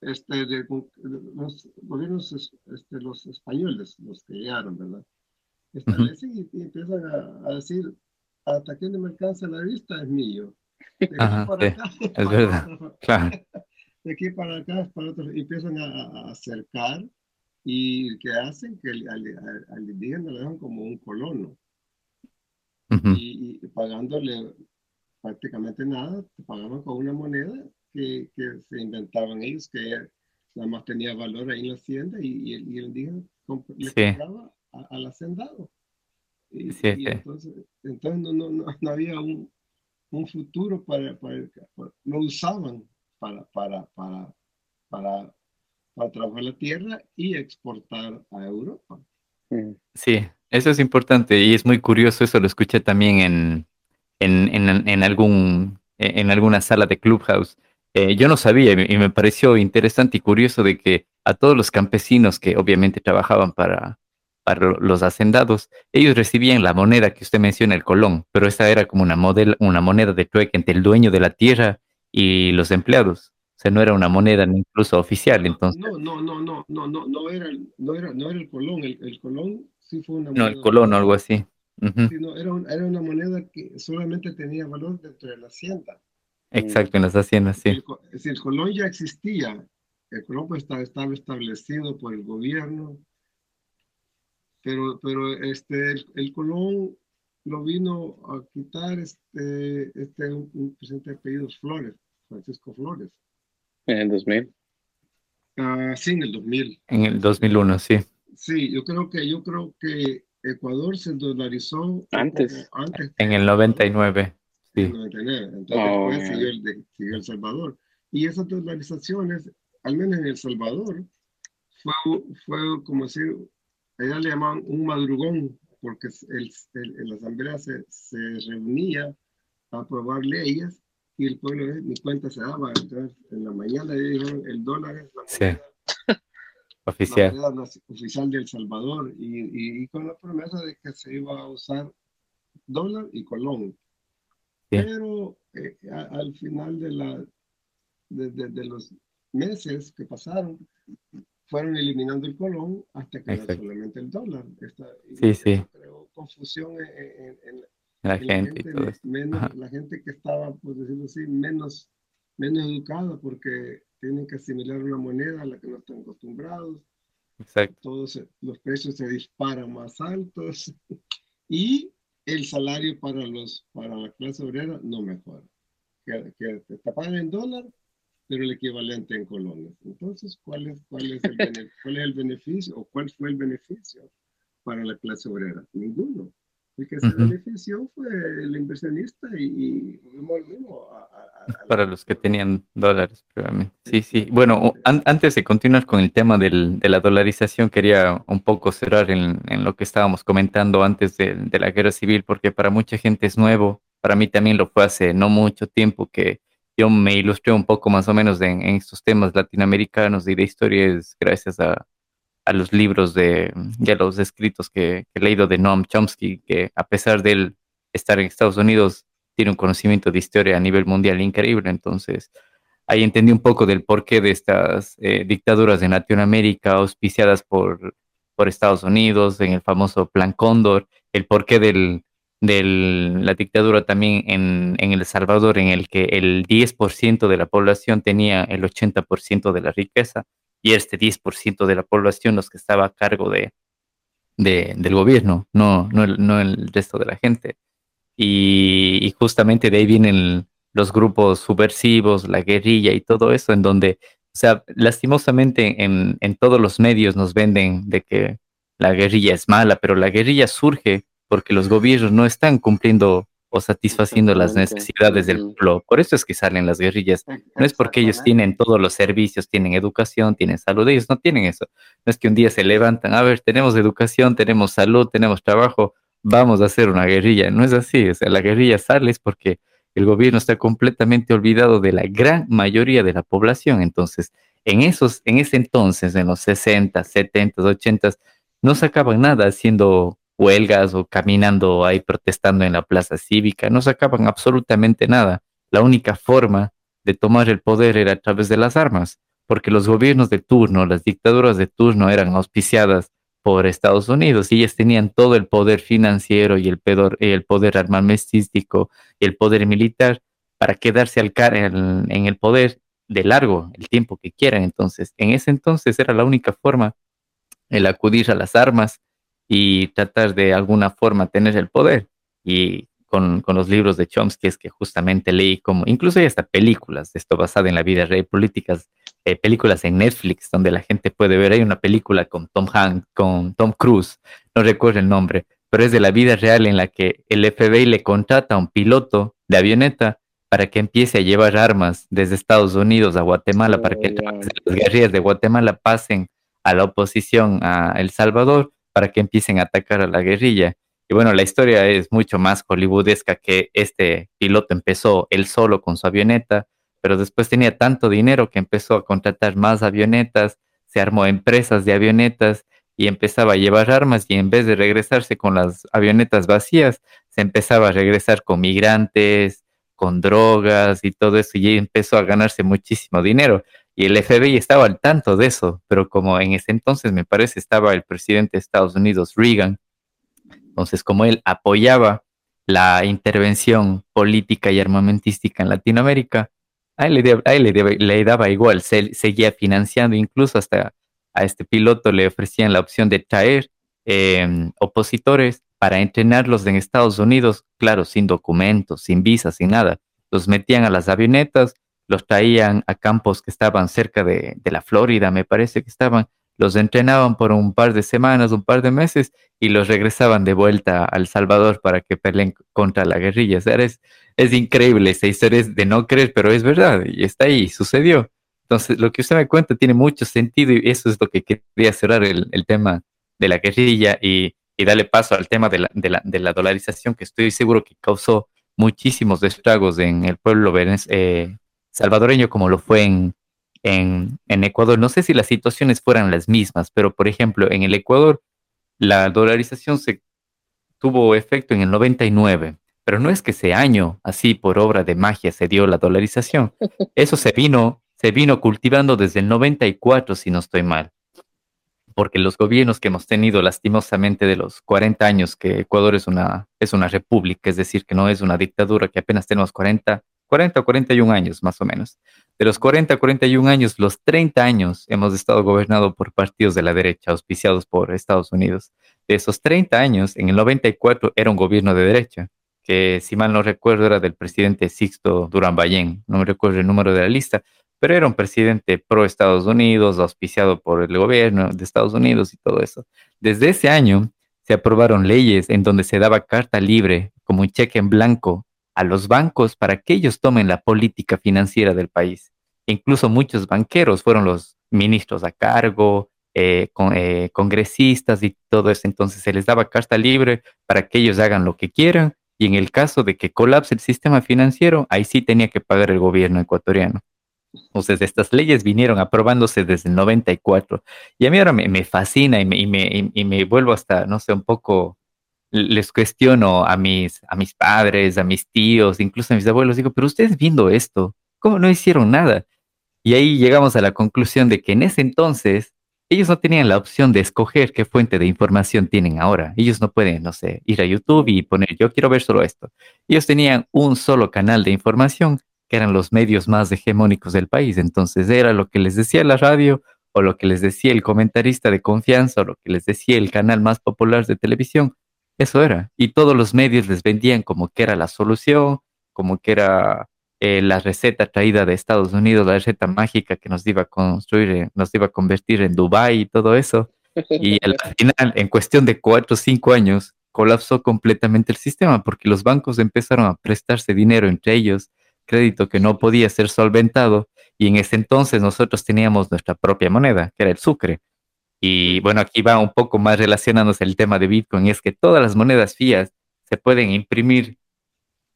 este, de, los gobiernos, este, los españoles, los que llegaron, ¿verdad? Establecen y, empiezan a, decir, hasta que no me alcanza la vista es mío. De aquí para acá, es verdad, claro. De aquí para acá, para otros, y empiezan a, acercar y que hacen que al, al, indígena le dejan como un colono. y, y, pagándole prácticamente nada, pagaban con una moneda que, se inventaban ellos, que nada más tenía valor ahí en la hacienda y, el, indígena le compraba al hacendado. Y, entonces, entonces no, no, no, había un, un futuro para, para, lo usaban para, para, para, para, para trabajar la tierra y exportar a Europa. Mm. Sí, eso es importante y es muy curioso, eso lo escuché también en, en, en, en algún, en alguna sala de Clubhouse, eh, yo no sabía y me pareció interesante y curioso de que a todos los campesinos que obviamente trabajaban para, para los hacendados, ellos recibían la moneda que usted menciona, el colón, pero esa era como una, model, una moneda de trueque entre el dueño de la tierra y los empleados. O sea, no era una moneda incluso oficial, entonces. No, no, no, no, no, no, no era, no era, no era el colón, el, el colón sí fue una moneda. No, el colón o algo así. sí, no, era, era una moneda que solamente tenía valor dentro de la hacienda. Exacto, en las haciendas, sí. si el colón ya existía, el colón pues estaba, establecido por el gobierno, pero, pero este, el, colón lo vino a quitar este, este un, presidente de apellidos Flores, Francisco Flores. ¿En el 2000? Ah, sí, en el 2000. En el 2001, sí. Sí, yo creo que, yo creo que Ecuador se dolarizó antes. antes en el 99. Entonces, después siguió el, el Salvador. Y esas dolarizaciones, al menos en El Salvador, fue, fue como decir, allá le llamaban un madrugón, porque el, el, la asamblea se, se, reunía a aprobar leyes y el pueblo ni cuenta se daba. Entonces, en la mañana dijeron, el dólar es la moneda, oficial. La moneda oficial de El Salvador y, y, y, con la promesa de que se iba a usar dólar y colón. Pero eh, al final de, la, de, los meses que pasaron, fueron eliminando el colón hasta que era solamente el dólar. Esta, sí, sí. Creó confusión en, la, gente, menos, la gente que estaba, por decirlo así, menos, menos educada porque tienen que asimilar una moneda a la que no están acostumbrados. Exacto. Todos los precios se disparan más altos y el salario para, los, para la clase obrera no mejora. Que, que te pagan en dólar, pero el equivalente en colones. Entonces, ¿cuál es, cuál, es el ¿cuál es el beneficio o cuál fue el beneficio para la clase obrera? Ninguno. El que se benefició fue el inversionista y, Para los que tenían dólares, probablemente. Sí, sí. Bueno, antes de continuar con el tema del, de la dolarización, quería un poco cerrar en, en lo que estábamos comentando antes de, de, la guerra civil, porque para mucha gente es nuevo. Para mí también lo fue hace no mucho tiempo que yo me ilustré un poco más o menos en, en estos temas latinoamericanos y de historias gracias a, a los libros de, de los escritos que, he leído de Noam Chomsky, que a pesar de él estar en Estados Unidos, tiene un conocimiento de historia a nivel mundial increíble. Entonces, ahí entendí un poco del porqué de estas eh, dictaduras de Latinoamérica auspiciadas por, por Estados Unidos, en el famoso Plan Cóndor, el porqué del, de la dictadura también en, El Salvador, en el que el 10% de la población tenía el 80% de la riqueza y este 10% de la población los que estaba a cargo de, del gobierno, no, no, el, no el resto de la gente. Y, justamente de ahí vienen los grupos subversivos, la guerrilla y todo eso, en donde, o sea, lastimosamente en, en todos los medios nos venden de que la guerrilla es mala, pero la guerrilla surge porque los gobiernos no están cumpliendo o satisfaciendo las necesidades del pueblo. Por eso es que salen las guerrillas. No es porque ellos tienen todos los servicios, tienen educación, tienen salud, ellos no tienen eso. No es que un día se levantan, a ver, tenemos educación, tenemos salud, tenemos trabajo, vamos a hacer una guerrilla. No es así, o sea, la guerrilla sale es porque el gobierno está completamente olvidado de la gran mayoría de la población. Entonces, en esos, en ese entonces, en los 60, 70, 80, no sacaban nada haciendo huelgas o caminando ahí protestando en la plaza cívica, no sacaban absolutamente nada. La única forma de tomar el poder era a través de las armas, porque los gobiernos de turno, las dictaduras de turno eran auspiciadas por Estados Unidos y ellas tenían todo el poder financiero y el poder, el poder armamentístico y el poder militar para quedarse al en, en el poder de largo, el tiempo que quieran. Entonces, en ese entonces era la única forma el acudir a las armas y tratar de alguna forma tener el poder. Y con, con, los libros de Chomsky es que justamente leí como, incluso hay hasta películas, esto basado en la vida real, políticas, eh, películas en Netflix donde la gente puede ver, hay una película con Tom Hanks, con Tom Cruise, no recuerdo el nombre, pero es de la vida real en la que el FBI le contrata a un piloto de avioneta para que empiece a llevar armas desde Estados Unidos a Guatemala, para que las guerrillas de Guatemala pasen a la oposición a El Salvador para que empiecen a atacar a la guerrilla. Y bueno, la historia es mucho más hollywoodesca que este piloto empezó él solo con su avioneta, pero después tenía tanto dinero que empezó a contratar más avionetas, se armó empresas de avionetas y empezaba a llevar armas y en vez de regresarse con las avionetas vacías, se empezaba a regresar con migrantes, con drogas y todo eso y empezó a ganarse muchísimo dinero. Y el FBI estaba al tanto de eso, pero como en ese entonces me parece estaba el presidente de Estados Unidos, Reagan, entonces como él apoyaba la intervención política y armamentística en Latinoamérica, a él le, daba igual, se, seguía financiando, incluso hasta a este piloto le ofrecían la opción de traer em, opositores para entrenarlos en Estados Unidos, claro, sin documentos, sin visas, sin nada. Los metían a las avionetas, los traían a campos que estaban cerca de, la Florida, me parece que estaban, los entrenaban por un par de semanas, un par de meses y los regresaban de vuelta a El Salvador para que peleen contra la guerrilla. O sea, es, increíble, esa historia de no creer, pero es verdad y está ahí, sucedió. Entonces, lo que usted me cuenta tiene mucho sentido y eso es lo que quería cerrar el, tema de la guerrilla y, darle paso al tema de la, de, la, de la dolarización que estoy seguro que causó muchísimos estragos en el pueblo eh, salvadoreño como lo fue en, en, en, Ecuador. No sé si las situaciones fueran las mismas, pero por ejemplo, en el Ecuador la dolarización se tuvo efecto en el 99, pero no es que ese año, así por obra de magia, se dio la dolarización. Eso se vino, se vino cultivando desde el 94, si no estoy mal. Porque los gobiernos que hemos tenido lastimosamente de los 40 años que Ecuador es una, es una república, es decir, que no es una dictadura, que apenas tenemos 40 40 o 41 años más o menos. De los 40 a 41 años, los 30 años hemos estado gobernados por partidos de la derecha, auspiciados por Estados Unidos. De esos 30 años, en el 94 era un gobierno de derecha, que si mal no recuerdo era del presidente Sixto Durán Ballén, no me recuerdo el número de la lista, pero era un presidente pro Estados Unidos, auspiciado por el gobierno de Estados Unidos y todo eso. Desde ese año se aprobaron leyes en donde se daba carta libre, como un cheque en blanco, a los bancos para que ellos tomen la política financiera del país. Incluso muchos banqueros fueron los ministros a cargo, eh, con, eh, congresistas y todo eso. Entonces se les daba carta libre para que ellos hagan lo que quieran y en el caso de que colapse el sistema financiero, ahí sí tenía que pagar el gobierno ecuatoriano. Entonces, estas leyes vinieron aprobándose desde el 94. Y a mí ahora me, fascina y me, y, me, y me, vuelvo hasta, no sé, un poco, les cuestiono a mis, a mis padres, a mis tíos, incluso a mis abuelos, digo, pero ustedes viendo esto, ¿cómo no hicieron nada? Y ahí llegamos a la conclusión de que en ese entonces ellos no tenían la opción de escoger qué fuente de información tienen ahora. Ellos no pueden, no sé, ir a YouTube y poner, yo quiero ver solo esto. Ellos tenían un solo canal de información, que eran los medios más hegemónicos del país. Entonces era lo que les decía la radio o lo que les decía el comentarista de confianza o lo que les decía el canal más popular de televisión. Eso era. Y todos los medios les vendían como que era la solución, como que era eh, la receta traída de Estados Unidos, la receta mágica que nos iba a construir, nos iba a convertir en Dubai y todo eso. Y al final, en cuestión de cuatro o cinco años, colapsó completamente el sistema porque los bancos empezaron a prestarse dinero entre ellos, crédito que no podía ser solventado, y en ese entonces nosotros teníamos nuestra propia moneda, que era el sucre. Y bueno, aquí va un poco más relacionándose el tema de Bitcoin, es que todas las monedas fías se pueden imprimir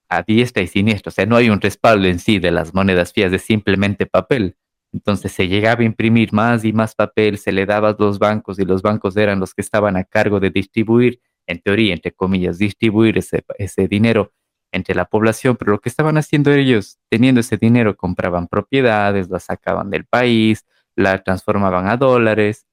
a diestra y siniestra. O sea, no hay un respaldo en sí de las monedas fías, de simplemente papel. Entonces se llegaba a imprimir más y más papel, se le daba a los bancos y los bancos eran los que estaban a cargo de distribuir, en teoría, entre comillas, distribuir ese, ese dinero entre la población, pero lo que estaban haciendo ellos, teniendo ese dinero, compraban propiedades, la sacaban del país, la transformaban a dólares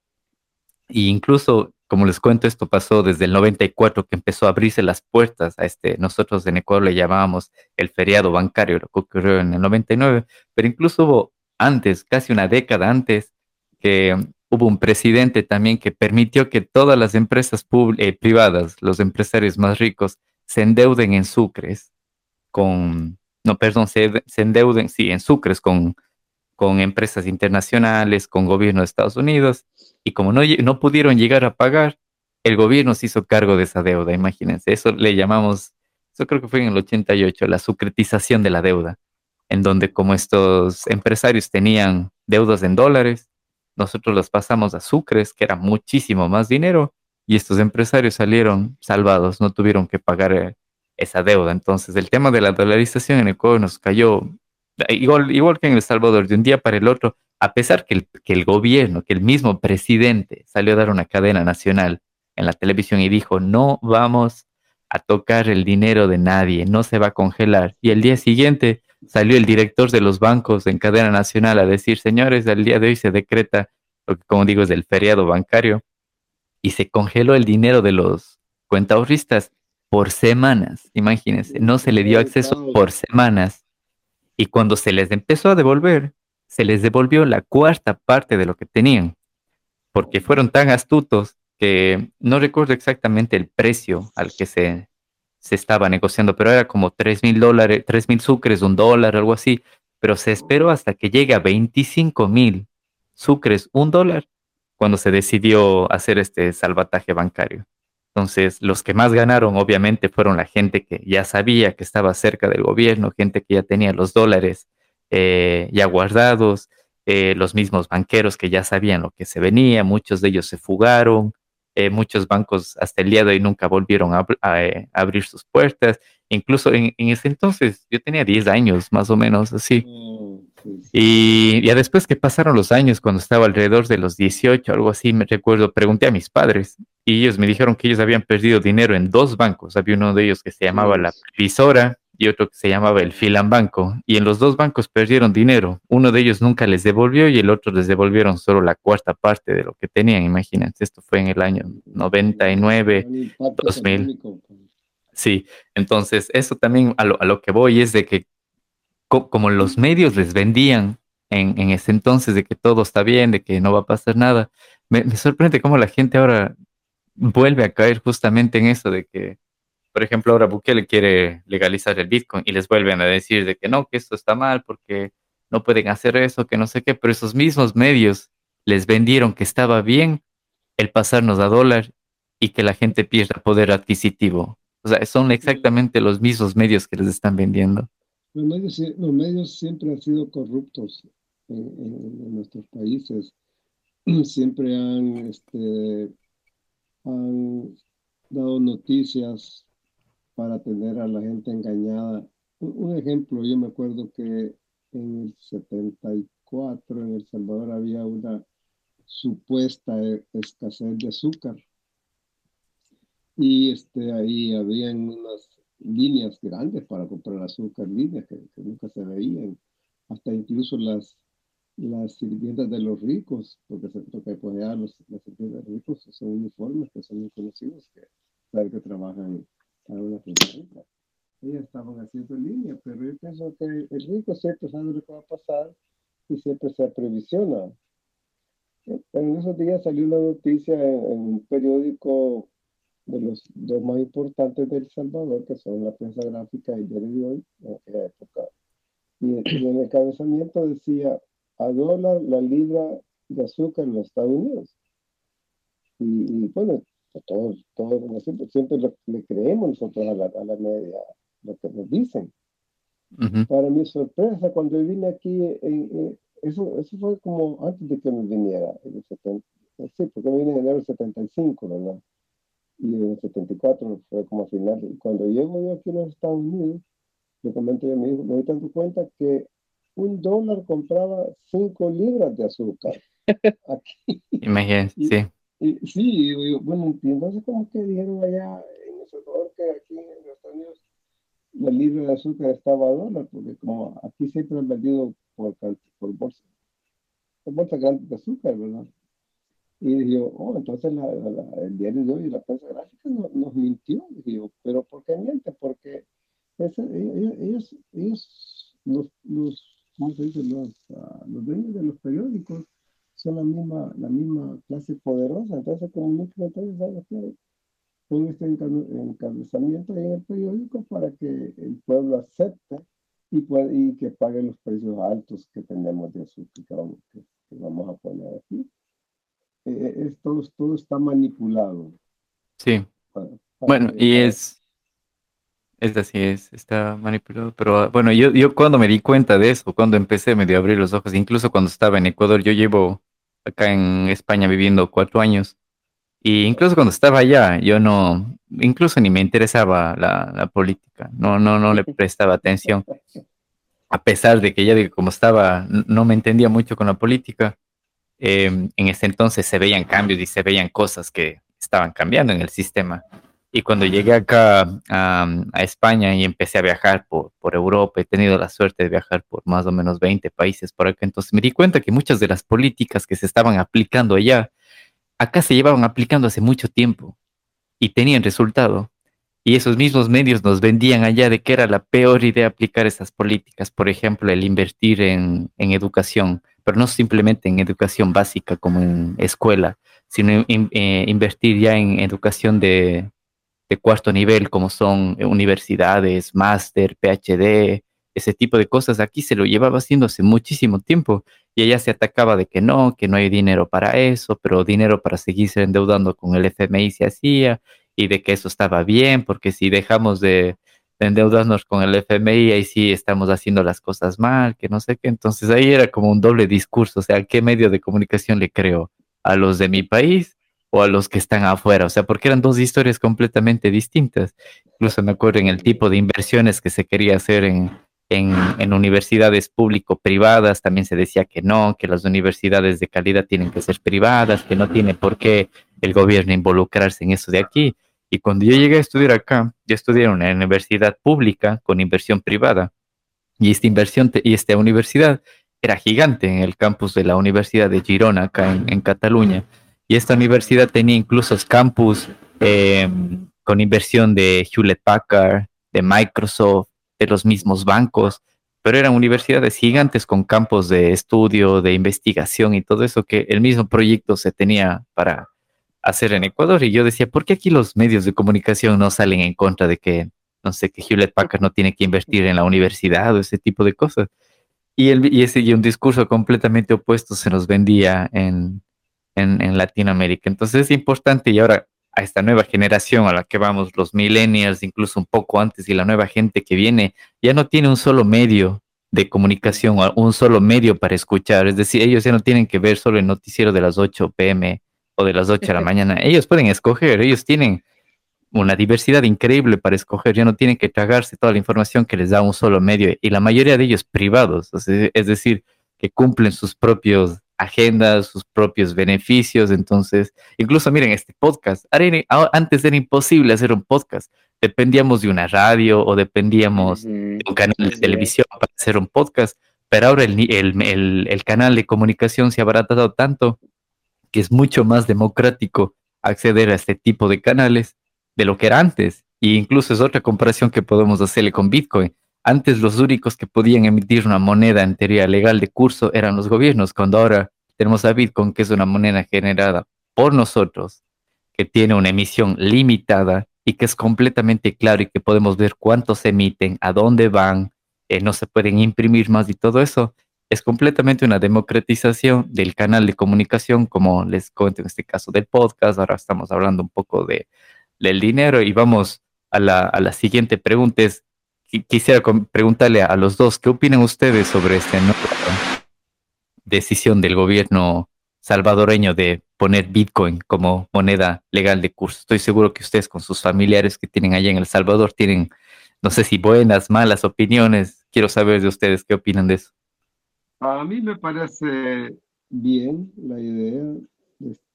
e incluso como les cuento, esto pasó desde el 94 que empezó a abrirse las puertas a este, nosotros en Ecuador le llamábamos el feriado bancario, lo que ocurrió en el 99, pero incluso hubo antes, casi una década antes, que hubo un presidente también que permitió que todas las empresas eh, privadas, los empresarios más ricos, se endeuden en sucres con, no, perdón, se, se endeuden, sí, en sucres con, con empresas internacionales, con gobierno de Estados Unidos, y como no, no pudieron llegar a pagar, el gobierno se hizo cargo de esa deuda, imagínense. Eso le llamamos, eso creo que fue en el 88, la sucretización de la deuda, en donde como estos empresarios tenían deudas en dólares, nosotros los pasamos a sucres, que era muchísimo más dinero, y estos empresarios salieron salvados, no tuvieron que pagar eh, esa deuda. Entonces, el tema de la dolarización en Ecuador nos cayó igual, igual que en El Salvador, de un día para el otro, a pesar que el, que el gobierno, que el mismo presidente salió a dar una cadena nacional en la televisión y dijo, no vamos a tocar el dinero de nadie, no se va a congelar. Y el día siguiente salió el director de los bancos en cadena nacional a decir, señores, el día de hoy se decreta lo que como digo es el feriado bancario y se congeló el dinero de los cuentahorristas por semanas, imagínense, no se le dio acceso por semanas. Y cuando se les empezó a devolver, se les devolvió la cuarta parte de lo que tenían, porque fueron tan astutos que no recuerdo exactamente el precio al que se, se estaba negociando, pero era como 3 mil dólares, 3 mil sucres, un dólar, algo así, pero se esperó hasta que llegue a 25 mil sucres, un dólar, cuando se decidió hacer este salvataje bancario. Entonces, los que más ganaron obviamente fueron la gente que ya sabía que estaba cerca del gobierno, gente que ya tenía los dólares eh, ya guardados, eh, los mismos banqueros que ya sabían lo que se venía, muchos de ellos se fugaron, eh, muchos bancos hasta el día de hoy nunca volvieron a, abrir sus puertas. Incluso en, ese entonces yo tenía 10 años más o menos así. Mm, y ya después que pasaron los años, cuando estaba alrededor de los 18, algo así, me recuerdo, pregunté a mis padres y ellos me dijeron que ellos habían perdido dinero en dos bancos. Había uno de ellos que se llamaba la Previsora y otro que se llamaba el Filan Banco. Y en los dos bancos perdieron dinero. Uno de ellos nunca les devolvió y el otro les devolvieron solo la cuarta parte de lo que tenían. Imagínense, esto fue en el año 99, 2000. Sí, entonces eso también a lo, a lo que voy es de que como los medios les vendían en, en, ese entonces de que todo está bien, de que no va a pasar nada, me, me sorprende cómo la gente ahora vuelve a caer justamente en eso de que por ejemplo, ahora Bukele quiere legalizar el Bitcoin y les vuelven a decir de que no, que esto está mal porque no pueden hacer eso, que no sé qué, pero esos mismos medios les vendieron que estaba bien el pasarnos a dólar y que la gente pierda poder adquisitivo. O sea, son exactamente los mismos medios que les están vendiendo. Los medios, los medios siempre han sido corruptos en, nuestros países. Siempre han, este, han dado noticias para tener a la gente engañada. Un, ejemplo, yo me acuerdo que en el 74 en El Salvador había una supuesta e, escasez de azúcar. Y este, ahí habían unas líneas grandes para comprar azúcar, líneas que, nunca se veían, hasta incluso las, las sirvientas de los ricos, porque, porque pues ya los, las sirvientas de los ricos son uniformes que son muy conocidos, que saben que trabajan en una fábrica. Ellas estaban haciendo línea, pero yo pienso que el rico siempre sabe lo que va a pasar y siempre se previsiona. En esos días salió una noticia en un periódico de los dos más importantes de El Salvador, que son la prensa gráfica y el diario de hoy, en aquella época. Y, en el encabezamiento decía, a dólar la libra de azúcar en los Estados Unidos. Y, bueno, todos, todos siempre, siempre le creemos nosotros a la, a la media, lo que nos dicen. Para mi sorpresa, cuando vine aquí, eso, eso fue como antes de que me viniera, en el 70, sí, porque vine en enero del 75, ¿verdad? y en el 74 fue como final. Y cuando llego yo aquí a los Estados Unidos, le comenté a mi hijo, me doy dando cuenta que un dólar compraba 5 libras de azúcar. Aquí. Imagínense, sí. Y, sí, bueno, entonces como que dijeron allá en El Salvador que aquí en los Estados Unidos la libra de azúcar estaba a dólar, porque como aquí siempre han vendido por, por bolsa, por bolsa grande de azúcar, ¿verdad? Y dije, oh, entonces el diario de hoy la prensa gráfica nos mintió. Dije, pero ¿por qué miente? Porque ellos, ellos, los, los, ¿cómo se dice? Los, uh, los dueños de los periódicos son la misma, la misma clase poderosa. Entonces, como muchos entonces, que Pon este encabezamiento en el periódico para que el pueblo acepte y, puede, y que pague los precios altos que tenemos de azúcar que que vamos a poner aquí. Eh, todo, está manipulado. Sí. bueno, y es, es así, es, está manipulado. Pero bueno, yo, yo cuando me di cuenta de eso, cuando empecé me dio a abrir los ojos, incluso cuando estaba en Ecuador, yo llevo acá en España viviendo cuatro años. Y incluso cuando estaba allá, yo no, incluso ni me interesaba la, la política, no, no, no le prestaba atención. A pesar de que ya digo, como estaba, no me entendía mucho con la política, Em, en ese entonces se veían cambios y se veían cosas que estaban cambiando en el sistema. Y cuando llegué acá a, España y empecé a viajar por, por, Europa, he tenido la suerte de viajar por más o menos 20 países por acá, entonces me di cuenta que muchas de las políticas que se estaban aplicando allá, acá se llevaban aplicando hace mucho tiempo y tenían resultado. Y esos mismos medios nos vendían allá de que era la peor idea aplicar esas políticas, por ejemplo, el invertir en, en educación pero no simplemente en educación básica como en escuela, sino eh, invertir ya en educación de, cuarto nivel, como son universidades, máster, PhD, ese tipo de cosas. Aquí se lo llevaba haciendo hace muchísimo tiempo y ella se atacaba de que no, que no hay dinero para eso, pero dinero para seguirse endeudando con el FMI se hacía y de que eso estaba bien, porque si dejamos de, endeudarnos con el FMI, ahí sí estamos haciendo las cosas mal, que no sé qué. Entonces ahí era como un doble discurso, o sea, ¿qué medio de comunicación le creo? ¿A los de mi país o a los que están afuera? O sea, porque eran dos historias completamente distintas. Incluso me acuerdo en el tipo de inversiones que se quería hacer en, en, universidades público-privadas, también se decía que no, que las universidades de calidad tienen que ser privadas, que no tiene por qué el gobierno involucrarse en eso de aquí. Y cuando yo llegué a estudiar acá, yo estudié en una universidad pública con inversión privada. Y esta inversión y esta universidad era gigante en el campus de la Universidad de Girona, acá en, Cataluña. Y esta universidad tenía incluso campus em, con inversión de Hewlett Packard, de Microsoft, de los mismos bancos, pero eran universidades gigantes con campos de estudio, de investigación y todo eso que el mismo proyecto se tenía para hacer en Ecuador. Y yo decía, ¿por qué aquí los medios de comunicación no salen en contra de que, no sé, que Hewlett Packard no tiene que invertir en la universidad o ese tipo de cosas? Y, el, y ese y un discurso completamente opuesto se nos vendía en, en, Latinoamérica. Entonces es importante y ahora a esta nueva generación a la que vamos, los millennials, incluso un poco antes, y la nueva gente que viene, ya no tiene un solo medio de comunicación, un solo medio para escuchar. Es decir, ellos ya no tienen que ver solo el noticiero de las 8 pm o de las 8 de la mañana. Ellos pueden escoger, ellos tienen una diversidad increíble para escoger, ya no tienen que tragarse toda la información que les da un solo medio y la mayoría de ellos privados, es decir, que cumplen sus propios agendas, sus propios beneficios. Entonces, incluso miren este podcast. Antes era imposible hacer un podcast. Dependíamos de una radio o dependíamos de un canal de televisión para hacer un podcast. Pero ahora el, el, el, canal de comunicación se ha abaratado tanto que es mucho más democrático acceder a este tipo de canales de lo que era antes. Y incluso es otra comparación que podemos hacerle con Bitcoin. Antes los únicos que podían emitir una moneda en teoría legal de curso eran los gobiernos, cuando ahora tenemos a Bitcoin, que es una moneda generada por nosotros, que tiene una emisión limitada y que es completamente claro y que podemos ver cuántos emiten, a dónde van, eh, no se pueden imprimir más y todo eso. Es completamente una democratización del canal de comunicación, como les cuento en este caso del podcast. Ahora estamos hablando un poco de, del dinero y vamos a la, a la siguiente pregunta. Es, quisiera preguntarle a los dos, ¿qué opinan ustedes sobre esta decisión del gobierno salvadoreño de poner Bitcoin como moneda legal de curso? Estoy seguro que ustedes con sus familiares que tienen allá en El Salvador tienen, no sé si buenas, malas opiniones. Quiero saber de ustedes qué opinan de eso. A mí me parece bien la idea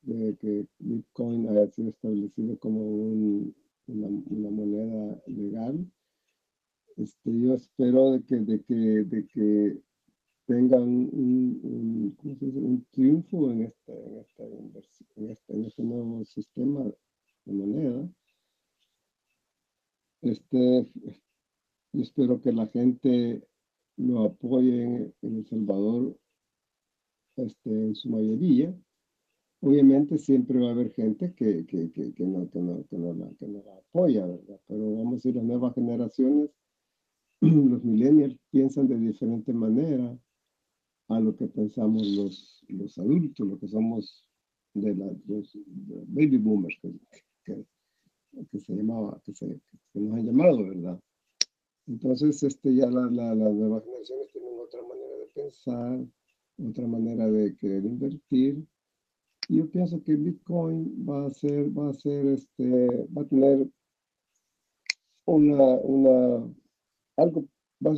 de, que Bitcoin haya sido establecido como una moneda legal este, yo espero de que, de que, de que tengan un, un, triunfo en, esta, en, esta en, este, en este nuevo sistema de moneda. Este, yo espero que la gente lo apoye en, El Salvador este, en su mayoría. Obviamente siempre va a haber gente que, que, que, que no, no, no, la, no la apoya, ¿verdad? Pero vamos a decir, las nuevas generaciones los millennials piensan de diferente manera a lo que pensamos los, los adultos, lo que somos de la, los baby boomers que, que, se llamaba, que, se, que nos han llamado, ¿verdad? Entonces, este, ya la, la, las nuevas generaciones tienen otra manera de pensar, otra manera de querer invertir. Y yo pienso que Bitcoin va a ser, va a ser, este, va a tener una, una algo va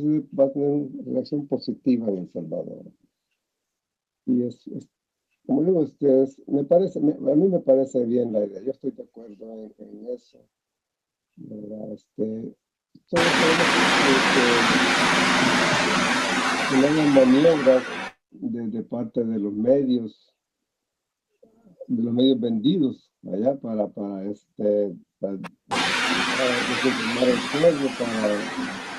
a, tener una reacción positiva en El Salvador. Y es, como digo ustedes, me parece, a mí me parece bien la idea, yo estoy de acuerdo en, eso. ¿verdad? Este, que, haya maniobras de, parte de los medios, de los medios vendidos allá para, para este, para, para, el para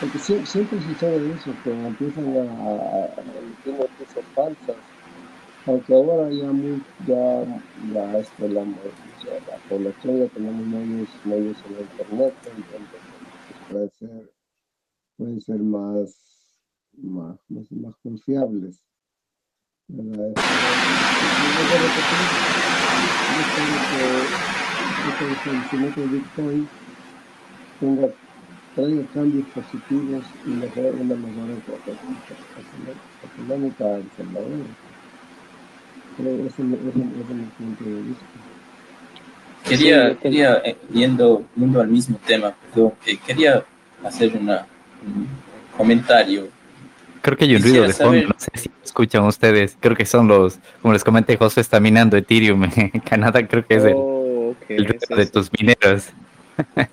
porque siempre, siempre sucede eso, que empiezan a, emitir noticias falsas, aunque ahora ya, muy, ya la, este, la, la, población ya tenemos medios, medios en internet, entonces puede ser, pueden ser más, más, más, más confiables. ¿verdad? Yo que el Bitcoin tenga traiga cambios positivos y mejor, una mejor económica El Salvador. Creo que ese, ese, ese es mi punto de vista. Quería, quería eh, yendo, yendo al mismo tema, perdón, eh, quería hacer una, un comentario. Creo que hay un ruido de fondo, no sé si escuchan ustedes, creo que son los, como les comenté, José está minando Ethereum en Canadá, creo que es el, oh, okay, el ruido de tus mineros.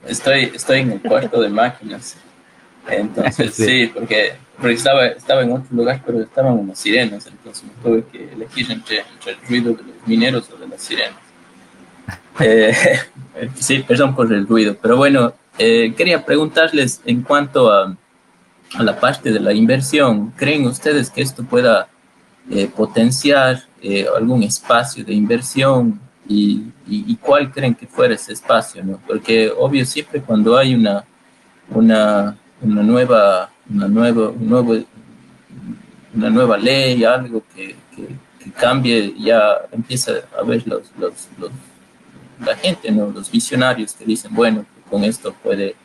Estoy, estoy en el cuarto de máquinas. Entonces, sí, porque, estaba, estaba en otro lugar, pero estaban unas sirenas, entonces me tuve que elegir entre, entre el ruido de los mineros o de las sirenas. Eh, sí, perdón por el ruido, pero bueno, eh, quería preguntarles en cuanto a, a, la parte de la inversión, ¿creen ustedes que esto pueda eh, potenciar algún espacio de inversión y, y, cuál creen que fuera ese espacio, ¿no? Porque obvio siempre cuando hay una, una, una nueva, una nueva, un nuevo, una nueva ley, algo que, que, cambie, ya empieza a ver los, los, los, la gente, ¿no? los visionarios que dicen, bueno, con esto puede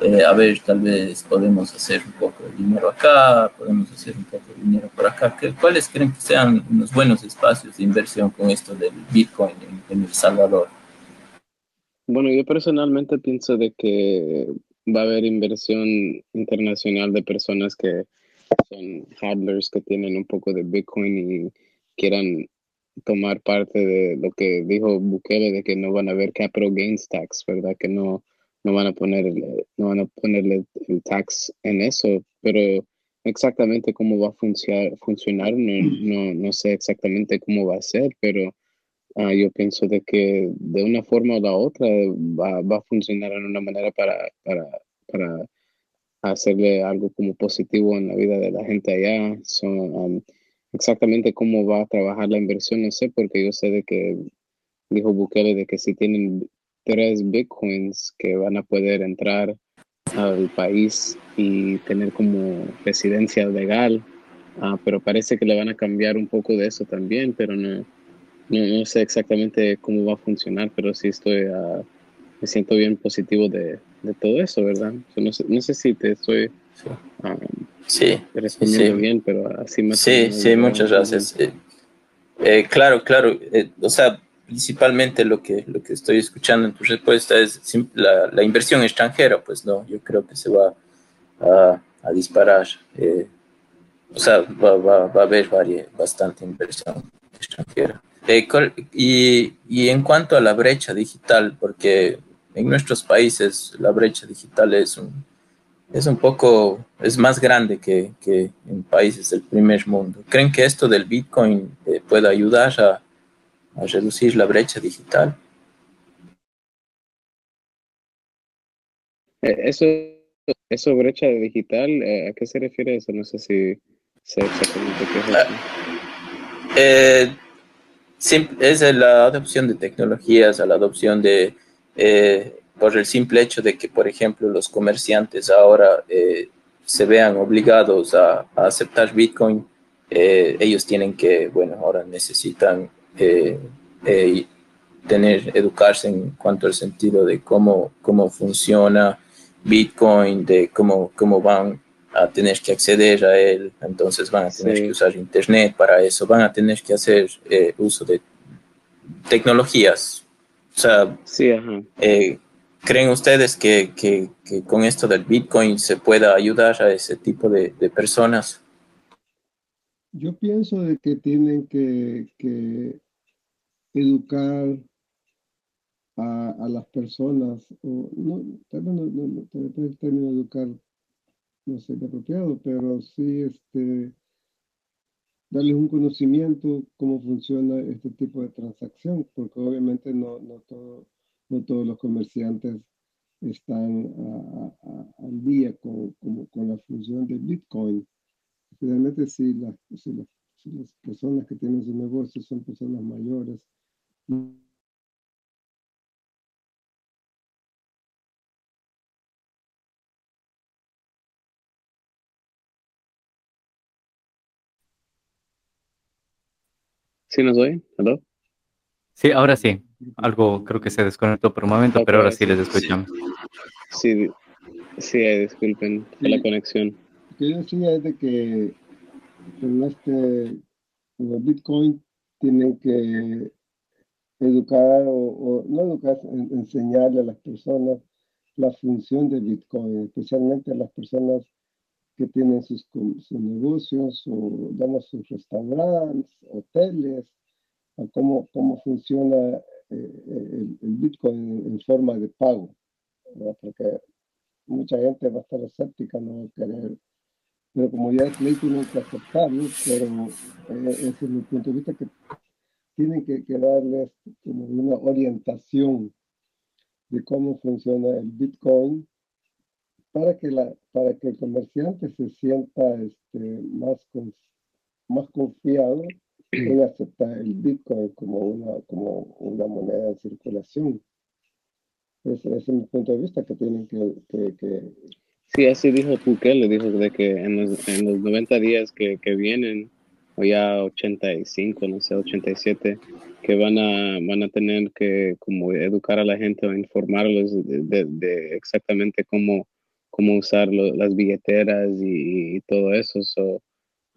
eh, a ver, tal vez podemos hacer un poco de dinero acá, podemos hacer un poco de dinero por acá. ¿Cuáles creen que sean unos buenos espacios de inversión con esto del Bitcoin en, El Salvador? Bueno, yo personalmente pienso de que va a haber inversión internacional de personas que son hodlers que tienen un poco de Bitcoin y quieran tomar parte de lo que dijo Bukele de que no van a haber capital gains tax, ¿verdad? Que no no van a ponerle, no van a ponerle el tax en eso, pero exactamente cómo va a funcionar, funcionar no, no, sé exactamente cómo va a ser, pero ah, yo pienso de que de una forma o la otra va, va a funcionar en una manera para, para, para, hacerle algo como positivo en la vida de la gente allá. Um, exactamente cómo va a trabajar la inversión, no sé, porque yo sé de que dijo Bukele de que si tienen tres bitcoins que van a poder entrar al país y tener como residencia legal, ah, pero parece que le van a cambiar un poco de eso también, pero no, no, sé exactamente cómo va a funcionar, pero sí estoy, uh, me siento bien positivo de, de todo eso, ¿verdad? no, sé, no sé si te estoy sí. Um, respondiendo bien, pero así más. Sí, sí, muchas gracias. Eh, eh, claro, claro, eh, o sea, principalmente lo que, lo que estoy escuchando en tu respuesta es la, la inversión extranjera, pues no, yo creo que se va a, a disparar. Eh, o sea, va, va, va a haber bastante inversión extranjera. Eh, y, y, en cuanto a la brecha digital, porque en nuestros países la brecha digital es un, es un poco, es más grande que, que en países del primer mundo. ¿Creen que esto del Bitcoin eh, puede ayudar a, a reducir la brecha digital. Eh, eso, eso brecha digital, eh, ¿a qué se refiere eso? No sé si sé exactamente qué es eso. Eh, es la adopción de tecnologías, a la adopción de, por el simple hecho de que, por ejemplo, los comerciantes ahora se vean obligados a, a aceptar Bitcoin, ellos tienen que, bueno, ahora necesitan eh, eh, tener, educarse en cuanto al sentido de cómo, cómo funciona Bitcoin, de cómo, cómo van a tener que acceder a él, entonces van a tener que usar Internet para eso, van a tener que hacer eh, uso de tecnologías. O sea, ¿creen ustedes que, que, que, con esto del Bitcoin se pueda ayudar a ese tipo de, de personas? Yo pienso de que tienen que, que educar a, las personas, o no, no, no, el término educar no sé apropiado, pero sí este, darles un conocimiento cómo funciona este tipo de transacción, porque obviamente no, no, todo, no todos los comerciantes están al día con, con, la función de Bitcoin. Finalmente, si las, si las, si las personas que tienen su negocio son personas mayores, ¿Sí nos oyen? ¿Hello? Sí, ahora sí. Algo creo que se desconectó por un momento, pero ahora sí les escuchamos. Sí, sí, disculpen la conexión. Lo que yo decía es de que en este Bitcoin tienen que educar o, no educar, enseñarle a las personas la función de Bitcoin, especialmente a las personas que tienen sus, negocios o damos sus restaurantes, hoteles, a cómo, cómo funciona eh, el, Bitcoin en forma de pago, porque mucha gente va a estar escéptica, no va a querer, pero como ya es ley, tienen que aceptarlo, pero eh, ese es mi punto de vista que tienen que, darles como una orientación de cómo funciona el Bitcoin para que, la, para que el comerciante se sienta este, más, más confiado en aceptar el Bitcoin como una, como una moneda en circulación. Ese, es mi punto de vista que tienen que... que, Sí, así dijo le dijo de que en los, en los 90 días que, que vienen o ya 85, no sé, 87, que van a, van a tener que como educar a la gente o informarlos de, exactamente cómo, cómo usar las billeteras y, todo eso. So,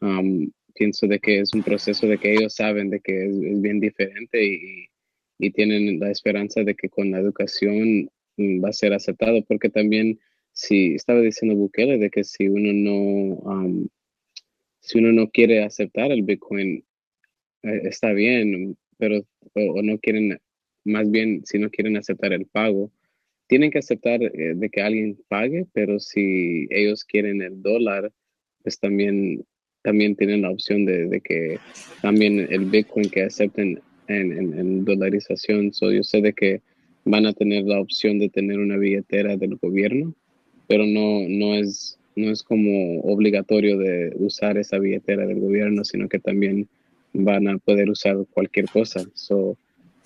um, pienso de que es un proceso de que ellos saben de que es, bien diferente y, y, tienen la esperanza de que con la educación mm, va a ser aceptado, porque también si estaba diciendo Bukele de que si uno no um, si uno no quiere aceptar el Bitcoin eh, está bien, pero o, no quieren más bien si no quieren aceptar el pago tienen que aceptar eh, de que alguien pague, pero si ellos quieren el dólar, pues también también tienen la opción de, de que también el Bitcoin que acepten en, en, dolarización. So, yo sé de que van a tener la opción de tener una billetera del gobierno, pero no, no, es, no es como obligatorio de usar esa billetera del gobierno, sino que también van a poder usar cualquier cosa. So,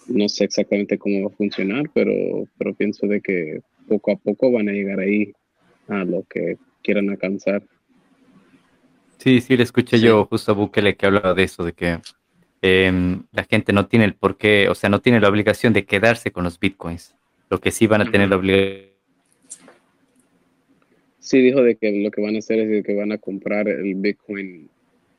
no sé exactamente cómo va a funcionar, pero, pero pienso de que poco a poco van a llegar ahí a lo que quieran alcanzar. Sí, sí, le escuché yo justo a Bukele que hablaba de eso, de que em, la gente no tiene el porqué, o sea, no tiene la obligación de quedarse con los bitcoins. Lo que sí van a tener la obligación. Sí, dijo de que lo que van a hacer es que van a comprar el bitcoin.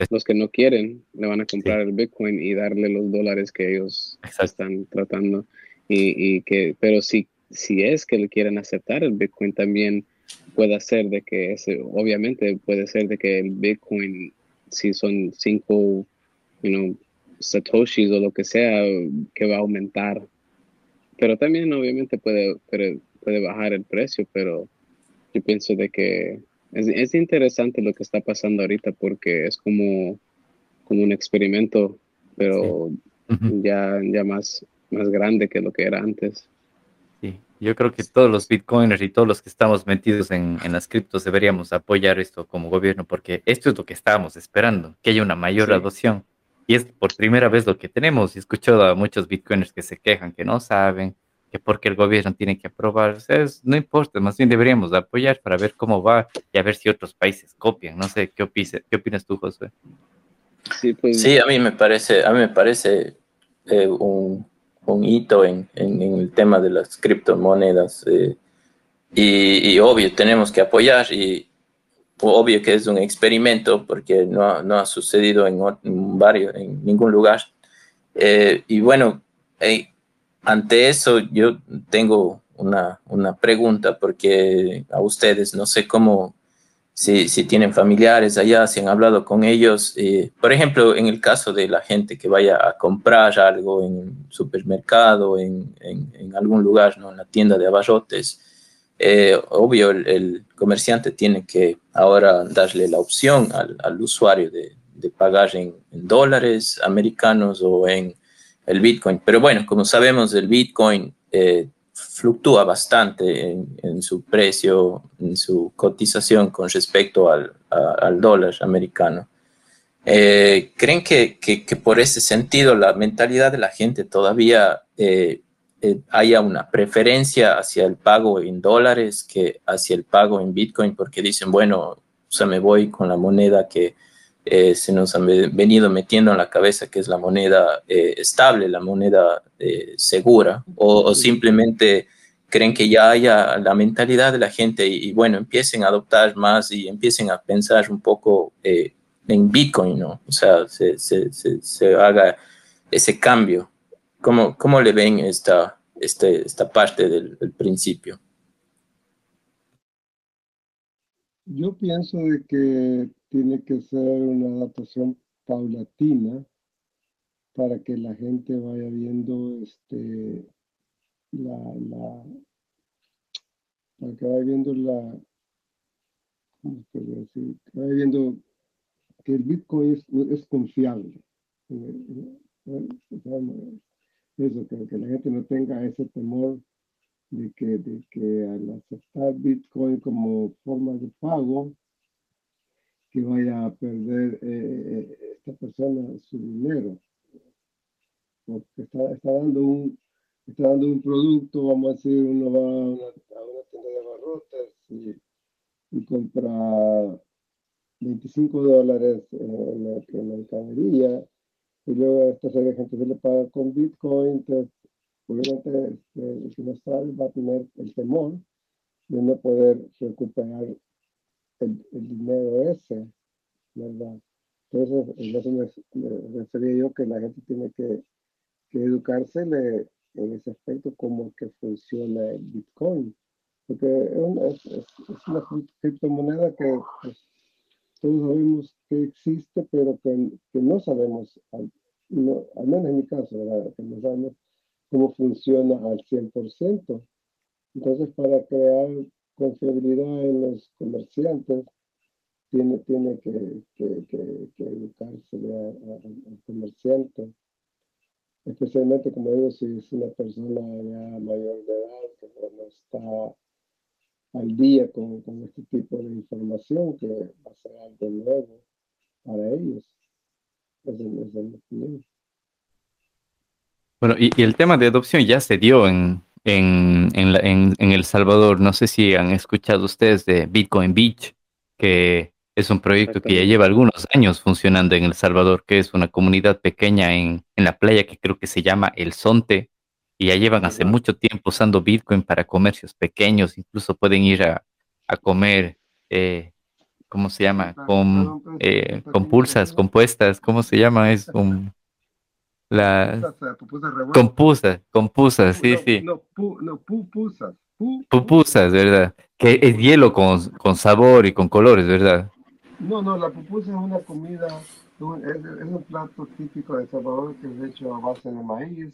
Los que no quieren le van a comprar el bitcoin y darle los dólares que ellos están tratando. Y, y, que, pero si, si es que le quieren aceptar el bitcoin también puede ser de que ese, obviamente puede ser de que el Bitcoin, si son cinco, you know, satoshis o lo que sea, que va a aumentar. Pero también obviamente puede, puede, bajar el precio, pero yo pienso de que es, interesante lo que está pasando ahorita porque es como, como un experimento, pero ya, ya más, más grande que lo que era antes. Yo creo que todos los bitcoiners y todos los que estamos metidos en, las criptos deberíamos apoyar esto como gobierno, porque esto es lo que estábamos esperando, que haya una mayor adopción. Y es por primera vez lo que tenemos. He escuchado a muchos bitcoiners que se quejan, que no saben, que porque el gobierno tiene que aprobar. no importa, más bien deberíamos apoyar para ver cómo va y a ver si otros países copian. No sé, ¿qué, opinas, qué opinas tú, José? Sí, pues... sí, a mí me parece, a mí me parece eh, un un hito en, en, el tema de las criptomonedas. Eh, y, obvio, tenemos que apoyar y obvio que es un experimento porque no, no ha sucedido en, varios, en ningún lugar. Eh, y bueno, eh, ante eso yo tengo una, una pregunta porque a ustedes no sé cómo si, si, tienen familiares allá, si han hablado con ellos. Eh, por ejemplo, en el caso de la gente que vaya a comprar algo en un supermercado, en, en, algún lugar, ¿no? en la tienda de abarrotes, eh, obvio, el, comerciante tiene que ahora darle la opción al, al usuario de, de pagar en, en, dólares americanos o en el Bitcoin. Pero bueno, como sabemos, el Bitcoin eh, fluctúa bastante en, su precio, en su cotización con respecto al, dólar americano. Eh, ¿Creen que, que, por ese sentido la mentalidad de la gente todavía eh, haya una preferencia hacia el pago en dólares que hacia el pago en Bitcoin? Porque dicen, bueno, o me voy con la moneda que eh, se nos han venido metiendo en la cabeza que es la moneda eh, estable, la moneda eh, segura, o, simplemente creen que ya haya la mentalidad de la gente y, bueno, empiecen a adoptar más y empiecen a pensar un poco en Bitcoin, ¿no? O sea, se, se, se, haga ese cambio. ¿Cómo, cómo le ven esta, este, esta parte del, del principio? Yo pienso de que tiene que ser una adaptación paulatina para que la gente vaya viendo este la, la para que vaya viendo la ¿cómo puede decir? Que vaya viendo que el Bitcoin es, es confiable. Eso, que, que la gente no tenga ese temor de que, de que al aceptar Bitcoin como forma de pago, que vaya a perder eh, esta persona su dinero. Porque está, está, dando un, está dando un producto, vamos a decir, uno va a una, tienda de abarrotes y, y, compra 25 dólares en la, mercadería y luego a esta serie de gente se le paga con Bitcoin, entonces obviamente este, el que no sabe va a tener el temor de no poder recuperar el, el dinero ese, ¿verdad? Entonces, eso me, refería yo que la gente tiene que, que educarse en ese aspecto, cómo que funciona el Bitcoin. Porque es una, es, una criptomoneda que pues, todos sabemos que existe, pero que, que no sabemos, al, al, menos en mi caso, ¿verdad? que no sabemos cómo funciona al 100%. Entonces, para crear confiabilidad en los comerciantes, tiene, tiene que, que, que, educarse al comerciante, especialmente, como digo, si es una persona ya mayor de edad que no está al día con, con, este tipo de información, que va a ser algo nuevo para ellos. Es, Bueno, y, y, el tema de adopción ya se dio en, en, en, en, El Salvador. No sé si han escuchado ustedes de Bitcoin Beach, que es un proyecto que ya lleva algunos años funcionando en El Salvador, que es una comunidad pequeña en, en la playa que creo que se llama El Sonte, y ya llevan hace mucho tiempo usando Bitcoin para comercios pequeños, incluso pueden ir a, a comer, eh, ¿cómo se llama? Con, eh, con pulsas compuestas, ¿cómo se llama? Es un... Las compusas, compusas, sí, sí. No, no pupusas. Pupusas, ¿verdad? Que es hielo con, con sabor y con colores, ¿verdad? No, no, la pupusa es una comida, es, un plato típico de Salvador que es hecho a base de maíz,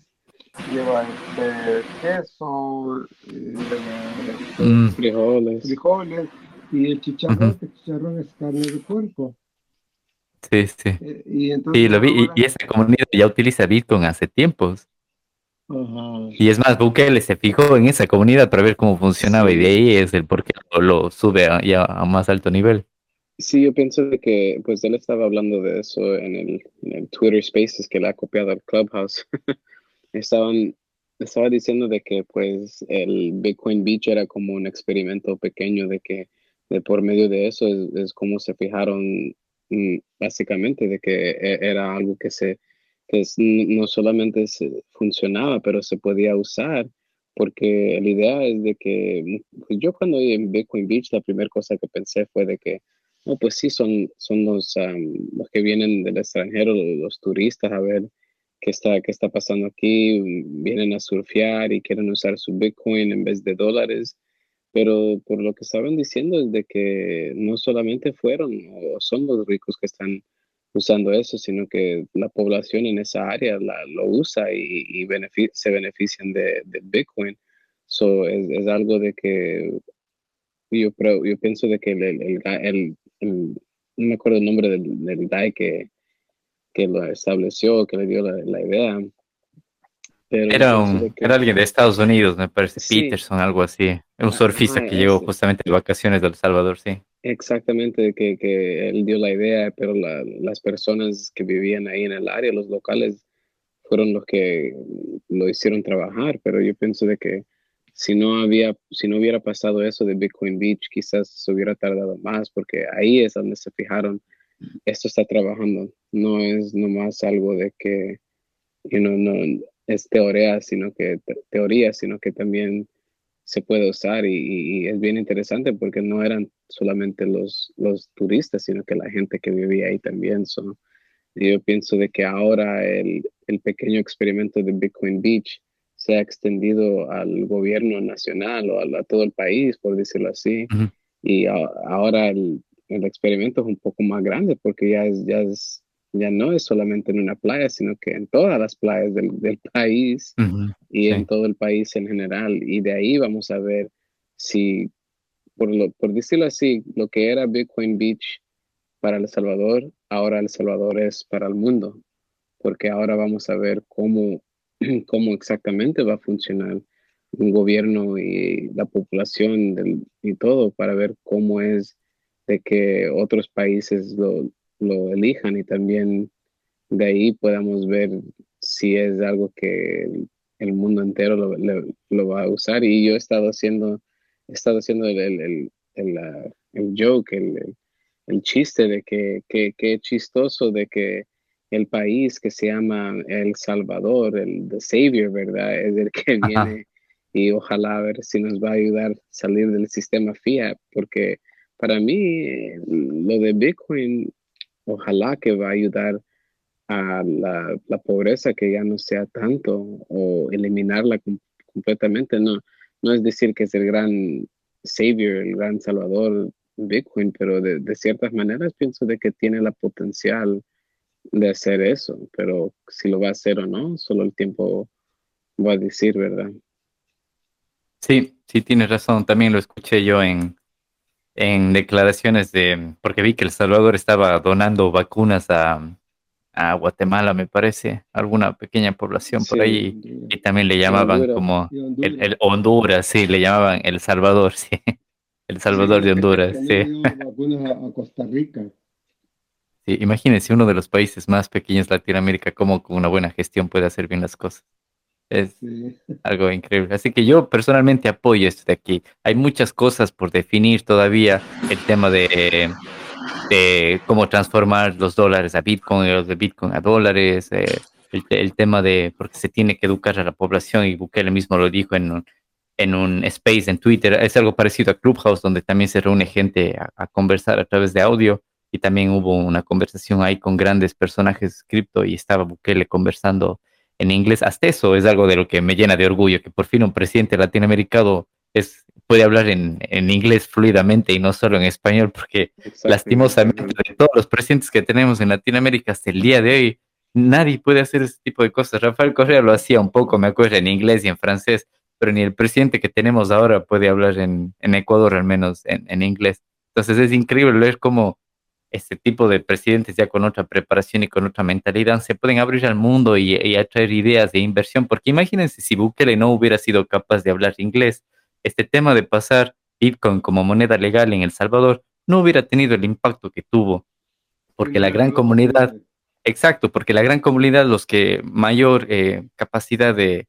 lleva este, queso, eh, mm. frijoles. frijoles y el chicharrón, el chicharrón es carne de puerco. Sí, sí. Eh, y, entonces, lo vi, y, esa comunidad ya utiliza Bitcoin hace tiempos. Y es más, Bukele se fijó en esa comunidad para ver cómo funcionaba y de ahí es el por qué lo, sube a, ya a más alto nivel. Sí, yo pienso de que pues él estaba hablando de eso en el, en el Twitter Spaces que le ha copiado al Clubhouse. Estaban, estaba diciendo de que pues el Bitcoin Beach era como un experimento pequeño de que de por medio de eso es, como se fijaron básicamente de que e, era algo que se que no solamente se funcionaba, pero se podía usar porque la idea es de que pues yo cuando en Bitcoin Beach la primera cosa que pensé fue de que no, pues sí, son, son los, los que vienen del extranjero, los, turistas, a ver qué está, qué está pasando aquí, vienen a surfear y quieren usar su Bitcoin en vez de dólares. Pero por lo que estaban diciendo es de que no solamente fueron o son los ricos que están usando eso, sino que la población en esa área lo usa y, se benefician de, Bitcoin. So, es, algo de que yo, yo pienso de que el, el, no me acuerdo el nombre del, del que, que lo estableció, que le dio la, idea. Era, un, era alguien de Estados Unidos, me parece, Peterson, algo así. Un surfista que llegó justamente de vacaciones de El Salvador, sí. Exactamente, que, que él dio la idea, pero las personas que vivían ahí en el área, los locales, fueron los que lo hicieron trabajar, pero yo pienso de que si no había, si no hubiera pasado eso de Bitcoin Beach, quizás se hubiera tardado más, porque ahí es donde se fijaron, esto está trabajando, no es nomás algo de que, you know, no es teoría, sino que teoría, sino que también se puede usar y, es bien interesante porque no eran solamente los, los turistas, sino que la gente que vivía ahí también. son yo pienso de que ahora el, el pequeño experimento de Bitcoin Beach se ha extendido al gobierno nacional o a, todo el país, por decirlo así. Y ahora el, el, experimento es un poco más grande porque ya, es, ya, es, ya no es solamente en una playa, sino que en todas las playas del, del país y en todo el país en general. Y de ahí vamos a ver si, por, lo, por decirlo así, lo que era Bitcoin Beach para El Salvador, ahora El Salvador es para el mundo, porque ahora vamos a ver cómo cómo exactamente va a funcionar un gobierno y la población y todo para ver cómo es de que otros países lo, lo, elijan y también de ahí podamos ver si es algo que el, mundo entero lo, lo, va a usar y yo he estado haciendo he estado haciendo el, el, el, el joke el, el, chiste de que, que, que chistoso de que el país que se llama El Salvador, el the Savior, ¿verdad? Es el que viene y ojalá a ver si nos va a ayudar a salir del sistema fiat, porque para mí lo de Bitcoin, ojalá que va a ayudar a la, pobreza que ya no sea tanto o eliminarla completamente. No, no es decir que es el gran savior, el gran salvador Bitcoin, pero de, de ciertas maneras pienso de que tiene la potencial de hacer eso, pero si lo va a hacer o no, solo el tiempo va a decir, ¿verdad? Sí, sí, tienes razón. También lo escuché yo en, en declaraciones de, porque vi que El Salvador estaba donando vacunas a, a Guatemala, me parece, alguna pequeña población por ahí, y también le llamaban como el, Honduras, sí, le llamaban El Salvador, sí, El Salvador de Honduras, sí. A Costa Rica. Sí, imagínense uno de los países más pequeños de Latinoamérica, cómo con una buena gestión puede hacer bien las cosas. Es algo increíble. Así que yo personalmente apoyo esto de aquí. Hay muchas cosas por definir todavía. El tema de, cómo transformar los dólares a Bitcoin y los de Bitcoin a dólares. Eh, el, tema de, porque se tiene que educar a la población y Bukele mismo lo dijo en un, en un space en Twitter. Es algo parecido a Clubhouse, donde también se reúne gente a, conversar a través de audio. Y también hubo una conversación ahí con grandes personajes cripto y estaba Bukele conversando en inglés. Hasta eso es algo de lo que me llena de orgullo, que por fin un presidente latinoamericano es, puede hablar en, en inglés fluidamente y no solo en español, porque lastimosamente de todos los presidentes que tenemos en Latinoamérica hasta el día de hoy, nadie puede hacer ese tipo de cosas. Rafael Correa lo hacía un poco, me acuerdo, en inglés y en francés, pero ni el presidente que tenemos ahora puede hablar en, en Ecuador, al menos en, en inglés. Entonces es increíble ver cómo este tipo de presidentes ya con otra preparación y con otra mentalidad se pueden abrir al mundo y, atraer ideas de inversión, porque imagínense si Bukele no hubiera sido capaz de hablar inglés, este tema de pasar Bitcoin como moneda legal en El Salvador no hubiera tenido el impacto que tuvo, porque la gran comunidad, exacto, porque la gran comunidad, los que mayor eh, capacidad de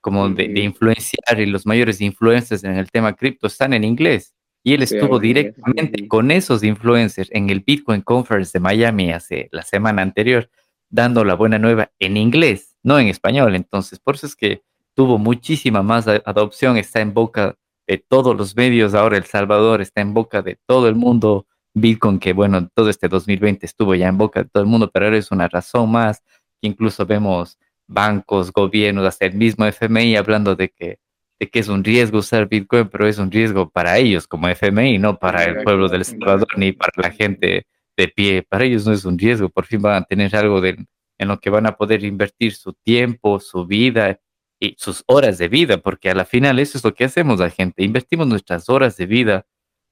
como de, de, influenciar y los mayores influencers en el tema cripto están en inglés. Y él estuvo directamente con esos influencers en el Bitcoin Conference de Miami hace la semana anterior, dando la buena nueva en inglés, no en español. Entonces, por eso es que tuvo muchísima más adopción, está en boca de todos los medios. Ahora El Salvador está en boca de todo el mundo. Bitcoin, que bueno, todo este 2020 estuvo ya en boca de todo el mundo, pero ahora es una razón más incluso vemos bancos, gobiernos, hasta el mismo FMI hablando de que de que es un riesgo usar Bitcoin, pero es un riesgo para ellos como FMI, no para el pueblo del Salvador ni para la gente de pie. Para ellos no es un riesgo, por fin van a tener algo de, en lo que van a poder invertir su tiempo, su vida y sus horas de vida, porque a la final eso es lo que hacemos la gente, invertimos nuestras horas de vida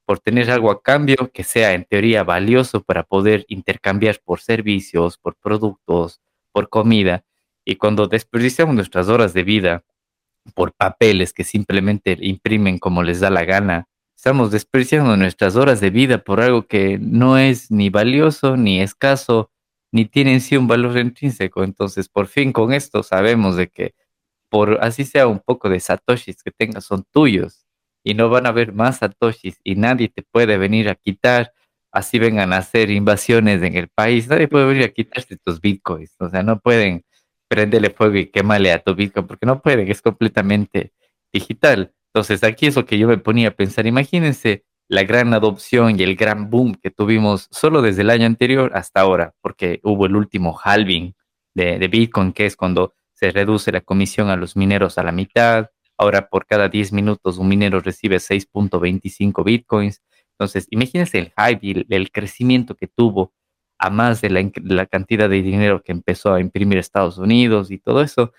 por tener algo a cambio que sea en teoría valioso para poder intercambiar por servicios, por productos, por comida. Y cuando desperdiciamos nuestras horas de vida por papeles que simplemente imprimen como les da la gana. Estamos despreciando nuestras horas de vida por algo que no es ni valioso, ni escaso, ni tiene en sí un valor intrínseco. Entonces, por fin con esto sabemos de que por así sea un poco de satoshis que tengas son tuyos y no van a haber más satoshis y nadie te puede venir a quitar. Así vengan a hacer invasiones en el país, nadie puede venir a quitarte tus bitcoins. O sea, no pueden prendele fuego y quémale a tu Bitcoin, porque no puede, es completamente digital. Entonces, aquí es lo que yo me ponía a pensar. Imagínense la gran adopción y el gran boom que tuvimos solo desde el año anterior hasta ahora, porque hubo el último halving de, de Bitcoin, que es cuando se reduce la comisión a los mineros a la mitad. Ahora, por cada 10 minutos, un minero recibe 6.25 Bitcoins. Entonces, imagínense el hype y el crecimiento que tuvo a más de la, cantidad de dinero que empezó a imprimir Estados Unidos y todo eso.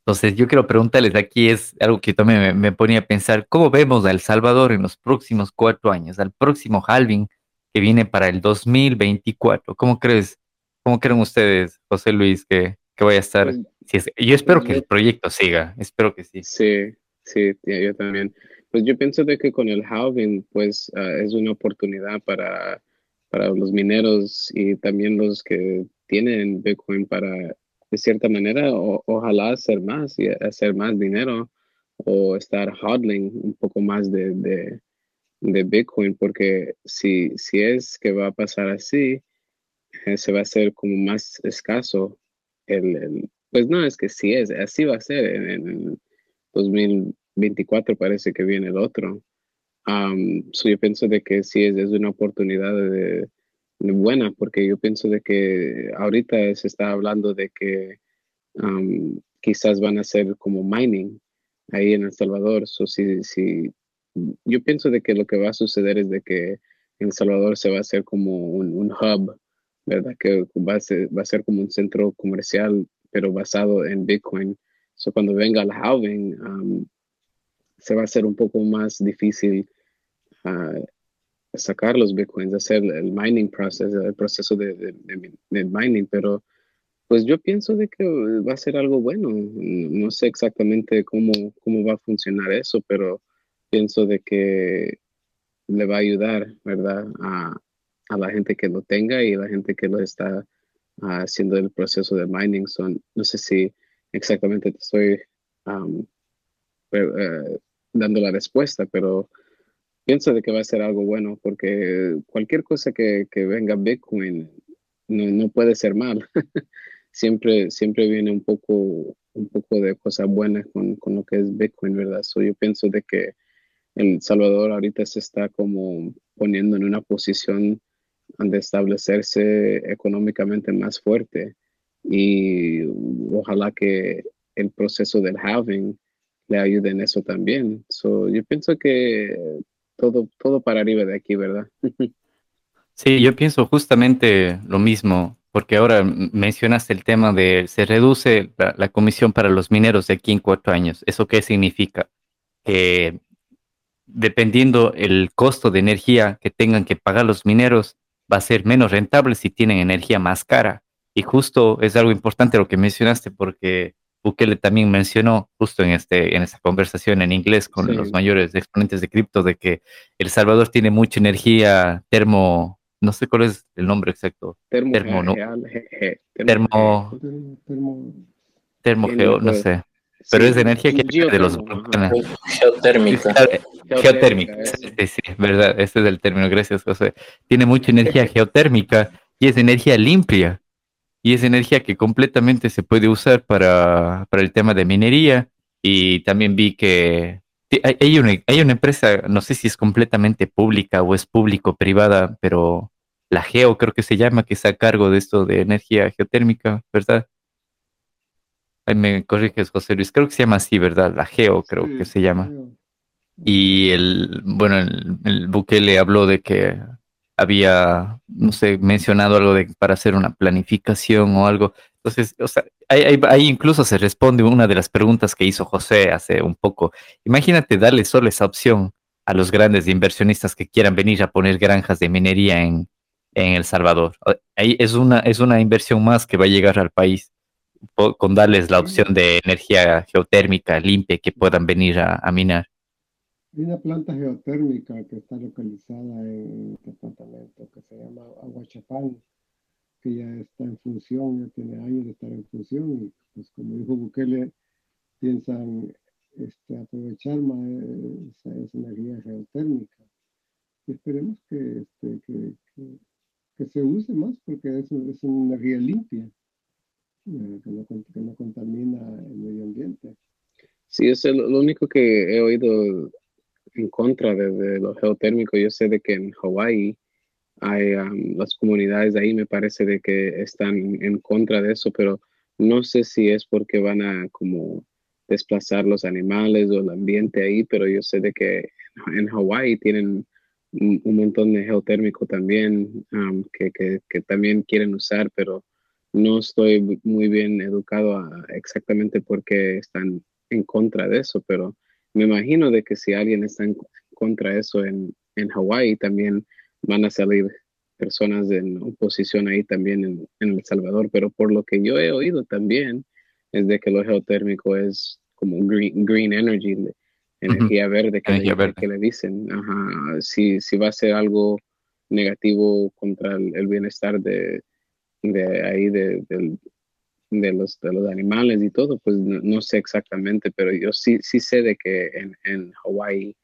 Entonces, yo quiero preguntarles aquí, es algo que también me, ponía a pensar, ¿cómo vemos a El Salvador en los próximos cuatro años, al próximo halving que viene para el 2024? ¿Cómo crees, cómo creen ustedes, José Luis, que, que vaya a estar? Pues, yo espero que el proyecto siga, espero que sí. Sí, sí, yo también. Pues yo pienso de que con el halving, pues ah, es una oportunidad para para los mineros y también los que tienen Bitcoin para, de cierta manera, ojalá hacer más y hacer más dinero o estar hodling un poco más de, de, Bitcoin, porque si, si es que va a pasar así, se va a hacer como más escaso el, pues no, es que sí es, así va a ser en, en 2024 parece que viene el otro. Yo pienso de que sí es, es una oportunidad buena, porque yo pienso de que ahorita se está hablando de que quizás van a ser como mining ahí en El Salvador. So, si, si, yo pienso de que lo que va a suceder es de que El Salvador se va a hacer como un, hub, ¿verdad? Que va a, ser, va a ser como un centro comercial, pero basado en Bitcoin. So, cuando venga el halving, se va a hacer un poco más difícil uh, sacar los bitcoins, hacer el mining process, el proceso de, mining, pero pues yo pienso de que va a ser algo bueno. No sé exactamente cómo, cómo va a funcionar eso, pero pienso de que le va a ayudar, ¿verdad? A, a la gente que lo tenga y a la gente que lo está haciendo el proceso de mining. Son, no sé si exactamente te estoy eh, dando la respuesta, pero pienso de que va a ser algo bueno porque cualquier cosa que, que venga Bitcoin no, no, puede ser mal. siempre, siempre viene un poco, un poco de cosas buenas con, con lo que es Bitcoin, ¿verdad? So, yo pienso de que El Salvador ahorita se está como poniendo en una posición de establecerse económicamente más fuerte y ojalá que el proceso del halving le ayude en eso también. So, yo pienso que todo, todo para arriba de aquí, ¿verdad? Sí, yo pienso justamente lo mismo, porque ahora mencionaste el tema de se reduce la, comisión para los mineros de aquí en cuatro años. ¿Eso qué significa? Que dependiendo el costo de energía que tengan que pagar los mineros, va a ser menos rentable si tienen energía más cara. Y justo es algo importante lo que mencionaste, porque Bukele también mencionó justo en, este, en esa conversación en inglés con los mayores exponentes de cripto de que El Salvador tiene mucha energía termo, no sé cuál es el nombre exacto. Termo, termo, no, termo, termo, geo, no sé. Pero es de energía que de los geotérmica. Geotérmica, sí, sí, verdad, ese es el término, gracias José. Tiene mucha energía geotérmica y es energía limpia y es energía que completamente se puede usar para, para el tema de minería. Y también vi que hay, una, hay una empresa, no sé si es completamente pública o es público-privada, pero la Geo creo que se llama, que está a cargo de esto de energía geotérmica, ¿verdad? Ahí me corriges, José Luis, creo que se llama así, ¿verdad? La Geo creo que se llama. Y el, bueno, el, el le habló de que había, no sé, mencionado algo de para hacer una planificación o algo. Entonces, o sea, ahí, ahí, incluso se responde una de las preguntas que hizo José hace un poco. Imagínate darle solo esa opción a los grandes inversionistas que quieran venir a poner granjas de minería en, en El Salvador. Ahí es una, es una inversión más que va a llegar al país con darles la opción de energía geotérmica limpia que puedan venir a, a minar. Hay una planta geotérmica que está localizada en el departamento que se llama Aguachapán, que ya está en función, ya tiene años de estar en función y pues como dijo Bukele, piensan este, aprovechar más esa, energía geotérmica. Y esperemos que, este, que, que, se use más porque es, es una energía limpia, eh, que, no, que no contamina el medio ambiente. Sí, es lo único que he oído en contra de, lo geotérmico. Yo sé de que en Hawái hay um, las comunidades ahí, me parece de que están en contra de eso, pero no sé si es porque van a como desplazar los animales o el ambiente ahí, pero yo sé de que en Hawái tienen un, montón de geotérmico también um, que, que, también quieren usar, pero no estoy muy bien educado exactamente por qué están en contra de eso, pero me imagino de que si alguien está en contra eso en, en Hawái, también van a salir personas en oposición ahí también en, El Salvador, pero por lo que yo he oído también es de que lo geotérmico es como green, green energy, energía verde, que, le, que le dicen. Ajá, si, si va a ser algo negativo contra el, bienestar de, de ahí, de, del, de los, de los animales y todo, pues no, sé exactamente, pero yo sí, sí sé de que en, en Hawái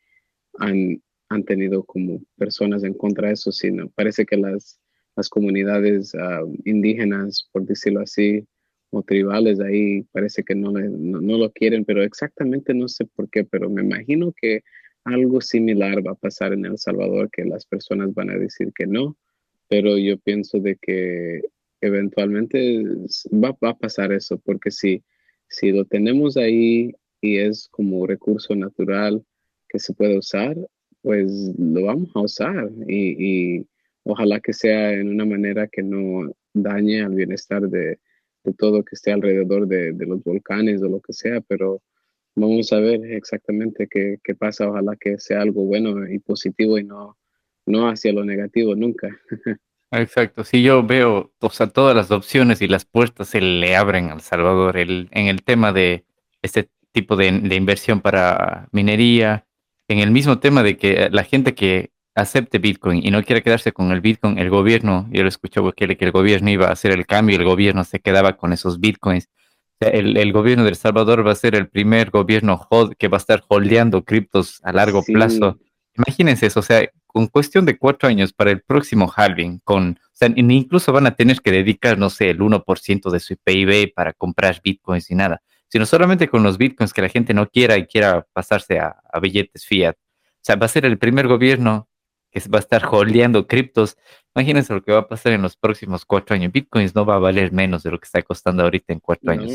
han, han tenido como personas en contra de eso, sino parece que las, las comunidades ah, indígenas, por decirlo así, o tribales ahí parece que no, no, lo quieren, pero exactamente no sé por qué, pero me imagino que algo similar va a pasar en El Salvador, que las personas van a decir que no, pero yo pienso de que eventualmente va, a pasar eso, porque si, si lo tenemos ahí y es como recurso natural que se puede usar, pues lo vamos a usar y, y ojalá que sea en una manera que no dañe al bienestar de, de todo que esté alrededor de, los volcanes o lo que sea, pero vamos a ver exactamente qué, qué, pasa. Ojalá que sea algo bueno y positivo y no, no hacia lo negativo nunca. Exacto, si yo veo, o sea, todas las opciones y las puertas se le abren al Salvador el, en el tema de este tipo de, de inversión para minería, en el mismo tema de que la gente que acepte Bitcoin y no quiere quedarse con el Bitcoin, el gobierno, yo lo escuché que el gobierno iba a hacer el cambio, el gobierno se quedaba con esos Bitcoins. El, el gobierno de El Salvador va a ser el primer gobierno que va a estar holdeando criptos a largo plazo. Imagínense eso, o sea, con cuestión de cuatro años para el próximo halving, con, o sea, incluso van a tener que dedicar, no sé, el 1% de su PIB para comprar bitcoins y nada, sino solamente con los bitcoins que la gente no quiera y quiera pasarse a, a billetes fiat. O sea, va a ser el primer gobierno que va a estar holdeando criptos. Imagínense lo que va a pasar en los próximos cuatro años. Bitcoins no va a valer menos de lo que está costando ahorita en cuatro años.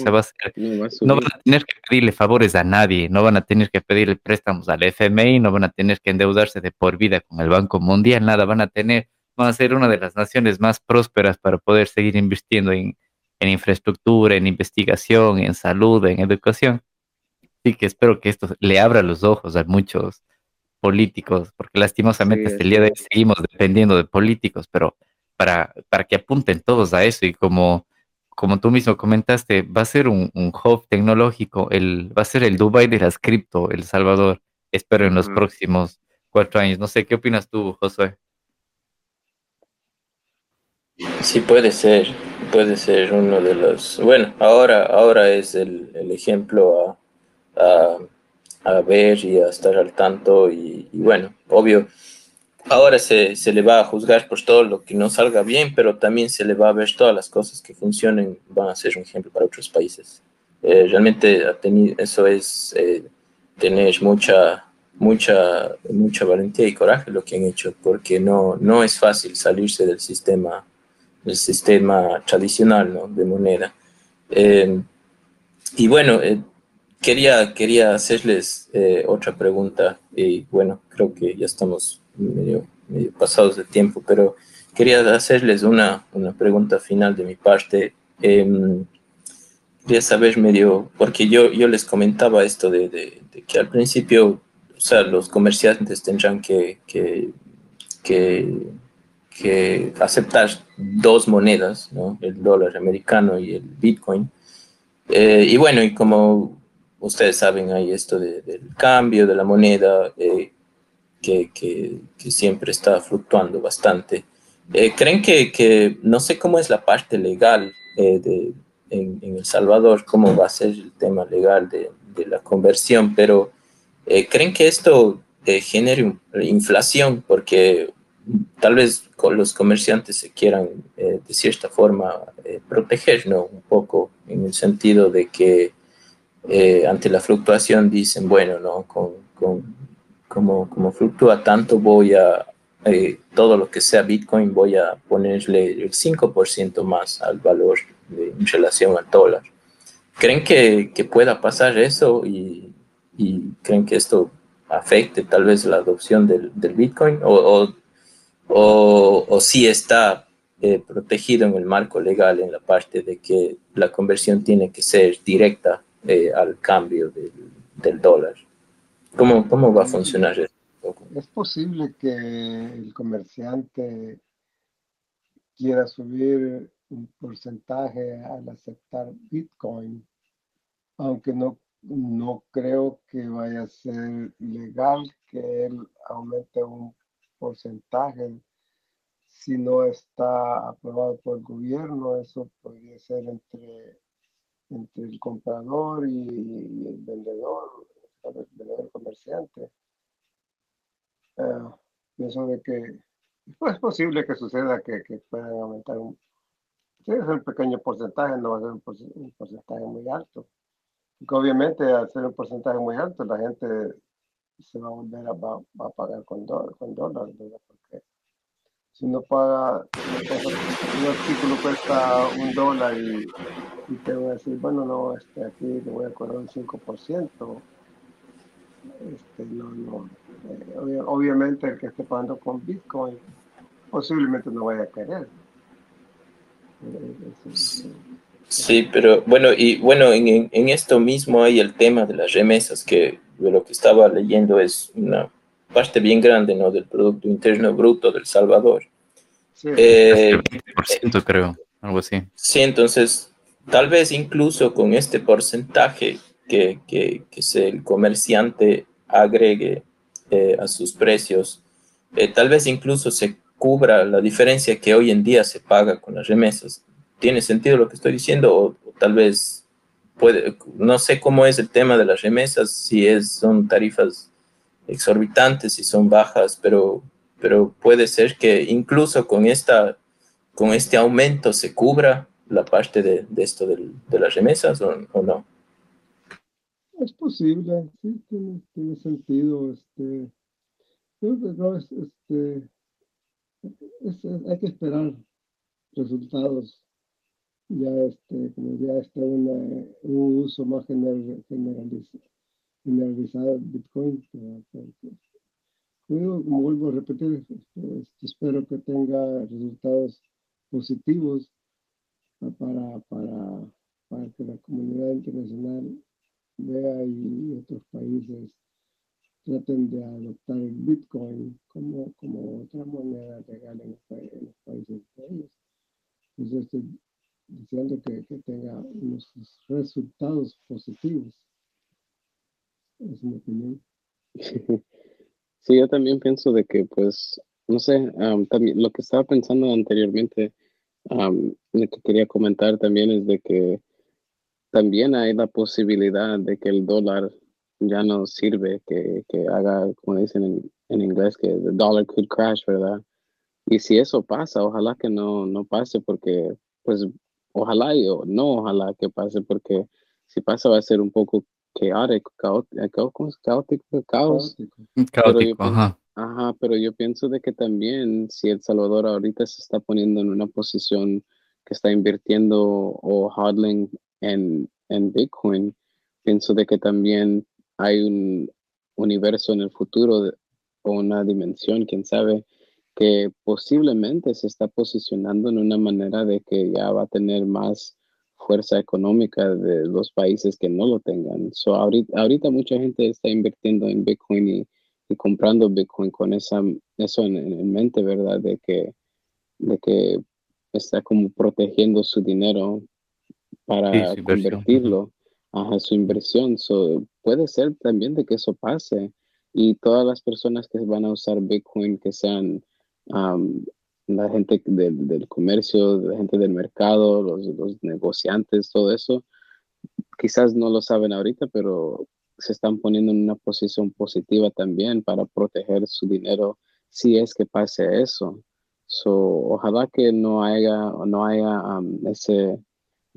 no, van a tener que pedirle favores a nadie, no van a tener que pedirle préstamos al FMI, no van a tener que endeudarse de por vida con el Banco Mundial, nada, van a tener, van a ser una de las naciones más prósperas para poder seguir invirtiendo en, en infraestructura, en investigación, en salud, en educación. Así que espero que esto le abra los ojos a muchos políticos, porque lastimosamente hasta el día de hoy seguimos dependiendo de políticos, pero para, para que apunten todos a eso y como, como tú mismo comentaste, va a ser un, un hub tecnológico, el, va a ser el Dubai de las cripto, El Salvador, espero en los próximos cuatro años. No sé, ¿qué opinas tú, Josué? Sí, puede ser, puede ser uno de los, bueno, ahora, ahora es el, el ejemplo a a ver y a estar al tanto y, bueno, obvio, ahora se, se, le va a juzgar por todo lo que no salga bien, pero también se le va a ver todas las cosas que funcionen, van a ser un ejemplo para otros países. Eh, realmente eso es eh, tener mucha, mucha, mucha valentía y coraje lo que han hecho, porque no, no es fácil salirse del sistema, del sistema tradicional ¿no? de moneda. Eh, y bueno, Quería, quería hacerles eh, otra pregunta y bueno, creo que ya estamos medio, medio pasados de tiempo, pero quería hacerles una, una pregunta final de mi parte. Eh, quería saber medio, porque yo, yo les comentaba esto de, que al principio, o sea, los comerciantes tendrán que, que, que, que aceptar dos monedas, ¿no? el dólar americano y el Bitcoin. Eh, y bueno, y como ustedes saben, hay esto del cambio de la moneda eh, que, que, siempre está fluctuando bastante. Eh, ¿Creen que, que, no sé cómo es la parte legal eh, de, en, en, El Salvador, cómo va a ser el tema legal de, de la conversión, pero creen que esto genere inflación? Porque tal vez los comerciantes se quieran de cierta forma proteger, ¿no? Un poco en el sentido de que eh, ante la fluctuación dicen, bueno, ¿no? Con, con, como, como fluctúa tanto, voy a, eh, todo lo que sea Bitcoin, voy a ponerle el 5% más al valor en relación al dólar. ¿Creen que, que pueda pasar eso y, y, creen que esto afecte tal vez la adopción del, del Bitcoin o, o, o, si está eh, protegido en el marco legal en la parte de que la conversión tiene que ser directa eh, al cambio del, del dólar. ¿Cómo, ¿Cómo, va a funcionar eso? Es posible que el comerciante quiera subir un porcentaje al aceptar Bitcoin, aunque no, no creo que vaya a ser legal que él aumente un porcentaje si no está aprobado por el gobierno. Eso podría ser entre entre el comprador y, el vendedor, el vendedor comerciante. Uh, pienso de que pues es posible que suceda que, que puedan aumentar un, sí, es un pequeño porcentaje, no va a ser un, porcentaje muy alto. Porque obviamente al ser un porcentaje muy alto, la gente se va a volver a, va, a pagar con, con dólares, Porque si uno paga, un artículo cuesta un dólar y, te voy a decir, bueno, no, este, aquí le voy a cobrar un 5%. Este, no, no. Eh, obviamente el que esté pagando con Bitcoin posiblemente no vaya a querer. Sí, pero bueno, y bueno, en, en, esto mismo hay el tema de las remesas, que lo que estaba leyendo es una parte bien grande ¿no? del Producto Interno Bruto del Salvador. Sí, eh, creo, algo así. Sí, entonces, tal vez incluso con este porcentaje que, que, que el comerciante agregue eh, a sus precios, eh, tal vez incluso se cubra la diferencia que hoy en día se paga con las remesas. ¿Tiene sentido lo que estoy diciendo? O, tal vez puede, no sé cómo es el tema de las remesas, si es, son tarifas exorbitantes, si son bajas, pero, pero puede ser que incluso con, esta, con este aumento se cubra la parte de, esto de las remesas o, no. Es posible, sí, tiene, tiene sentido. Este, no, este, hay que esperar resultados. Ya este, como ya está un uso más general, generalizado, de Bitcoin. como vuelvo a repetir, este, espero que tenga resultados positivos para, para, para que la comunidad internacional vea y otros países traten de adoptar el Bitcoin como, como otra moneda legal en, los países de ellos. Entonces estoy diciendo que, que, tenga unos resultados positivos. Es mi opinión. Sí, yo también pienso de que, pues, no sé, también lo que estaba pensando anteriormente, lo que quería comentar también es de que también hay la posibilidad de que el dólar ya no sirve que, que haga, como dicen en, en, inglés, que the dollar could crash, ¿verdad? Y si eso pasa, ojalá que no, no pase porque, pues, ojalá y no ojalá que pase porque si pasa va a ser un poco caótico, caótico, caótico, caos. Caótico, ajá. Ajá, pero yo pienso de que también si El Salvador ahorita se está poniendo en una posición que está invirtiendo o hodling en, en Bitcoin, pienso de que también hay un universo en el futuro o una dimensión, quién sabe, que posiblemente se está posicionando en una manera de que ya va a tener más fuerza económica de los países que no lo tengan. So, ahorita, ahorita mucha gente está invirtiendo en Bitcoin y, comprando Bitcoin con esa, eso en, mente, ¿verdad? De que, de que está como protegiendo su dinero para convertirlo a su inversión. So, puede ser también de que eso pase y todas las personas que van a usar Bitcoin, que sean la gente del comercio, la gente del mercado, los, los, negociantes, todo eso, quizás no lo saben ahorita, pero se están poniendo en una posición positiva también para proteger su dinero si es que pase eso. So, ojalá que no haya, no haya ese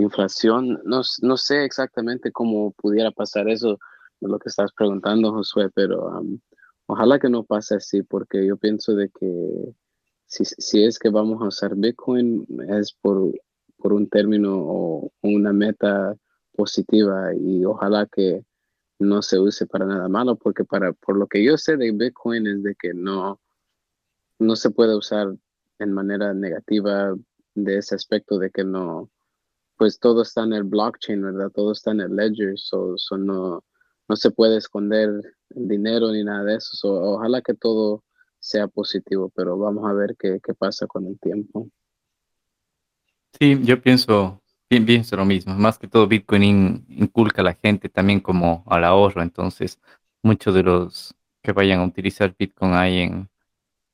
inflación. No, no, sé exactamente cómo pudiera pasar eso, lo que estás preguntando, Josué, pero ojalá que no pase así, porque yo pienso de que si, si, es que vamos a usar Bitcoin es por, por un término o una meta positiva y ojalá que no se use para nada malo, porque para, por lo que yo sé de Bitcoin es de que no, no se puede usar en manera negativa de ese aspecto de que no, pues todo está en el blockchain, ¿verdad? Todo está en el ledger, so, no, no se puede esconder dinero ni nada de eso. ojalá que todo sea positivo, pero vamos a ver qué, qué pasa con el tiempo. Sí, yo pienso, pienso lo mismo. Más que todo, Bitcoin inculca a la gente también como al ahorro. Entonces, muchos de los que vayan a utilizar Bitcoin ahí en,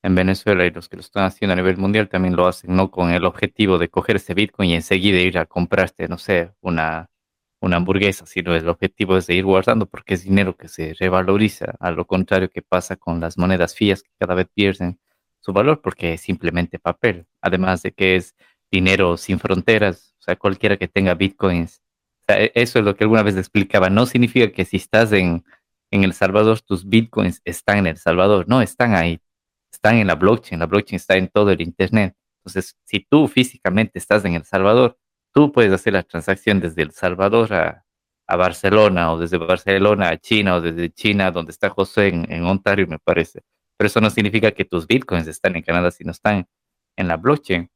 en Venezuela y los que lo están haciendo a nivel mundial también lo hacen, no con el objetivo de coger ese Bitcoin y enseguida ir a comprarte, no sé, una, una hamburguesa, sino el objetivo es de ir guardando porque es dinero que se revaloriza, a lo contrario que pasa con las monedas fías que cada vez pierden su valor porque es simplemente papel. Además de que es dinero sin fronteras, o sea, cualquiera que tenga bitcoins. E, eso es lo que alguna vez explicaba. No significa que si estás en, en El Salvador, tus bitcoins están en El Salvador. No, están ahí. Están en la blockchain. La blockchain está en todo el Internet. Entonces, si tú físicamente estás en El Salvador, tú puedes hacer la transacción desde El Salvador a, Barcelona o desde Barcelona a China o desde China donde está José en, en, Ontario, me parece. Pero eso no significa que tus bitcoins están en Canadá, sino están en la blockchain.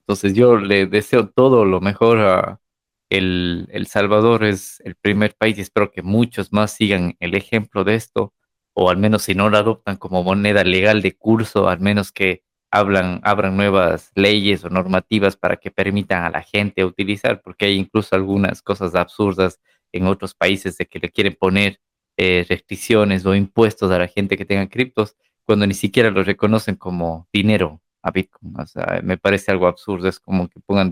Entonces yo le deseo todo lo mejor a el, el Salvador, es el primer país y espero que muchos más sigan el ejemplo de esto, o al menos si no lo adoptan como moneda legal de curso, al menos que hablan, abran nuevas leyes o normativas para que permitan a la gente utilizar, porque hay incluso algunas cosas absurdas en otros países de que le quieren poner eh, restricciones o impuestos a la gente que tenga criptos cuando ni siquiera lo reconocen como dinero a Bitcoin. O sea, me parece algo absurdo. Es como que pongan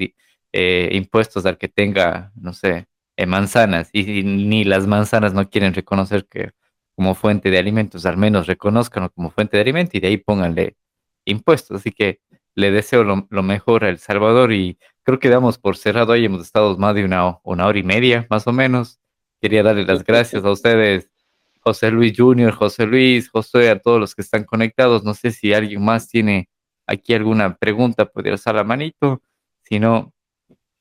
eh, impuestos al que tenga, no sé, eh, manzanas y, ni las manzanas no quieren reconocer que como fuente de alimentos, al menos reconozcan como fuente de alimento y de ahí pónganle impuestos. Así que le deseo lo, mejor a El Salvador y creo que damos por cerrado hoy. Hemos estado más de una, una hora y media, más o menos. Quería darle las gracias a ustedes, José Luis Junior, José Luis, José, a todos los que están conectados. No sé si alguien más tiene aquí alguna pregunta, puede alzar la manito. Si no,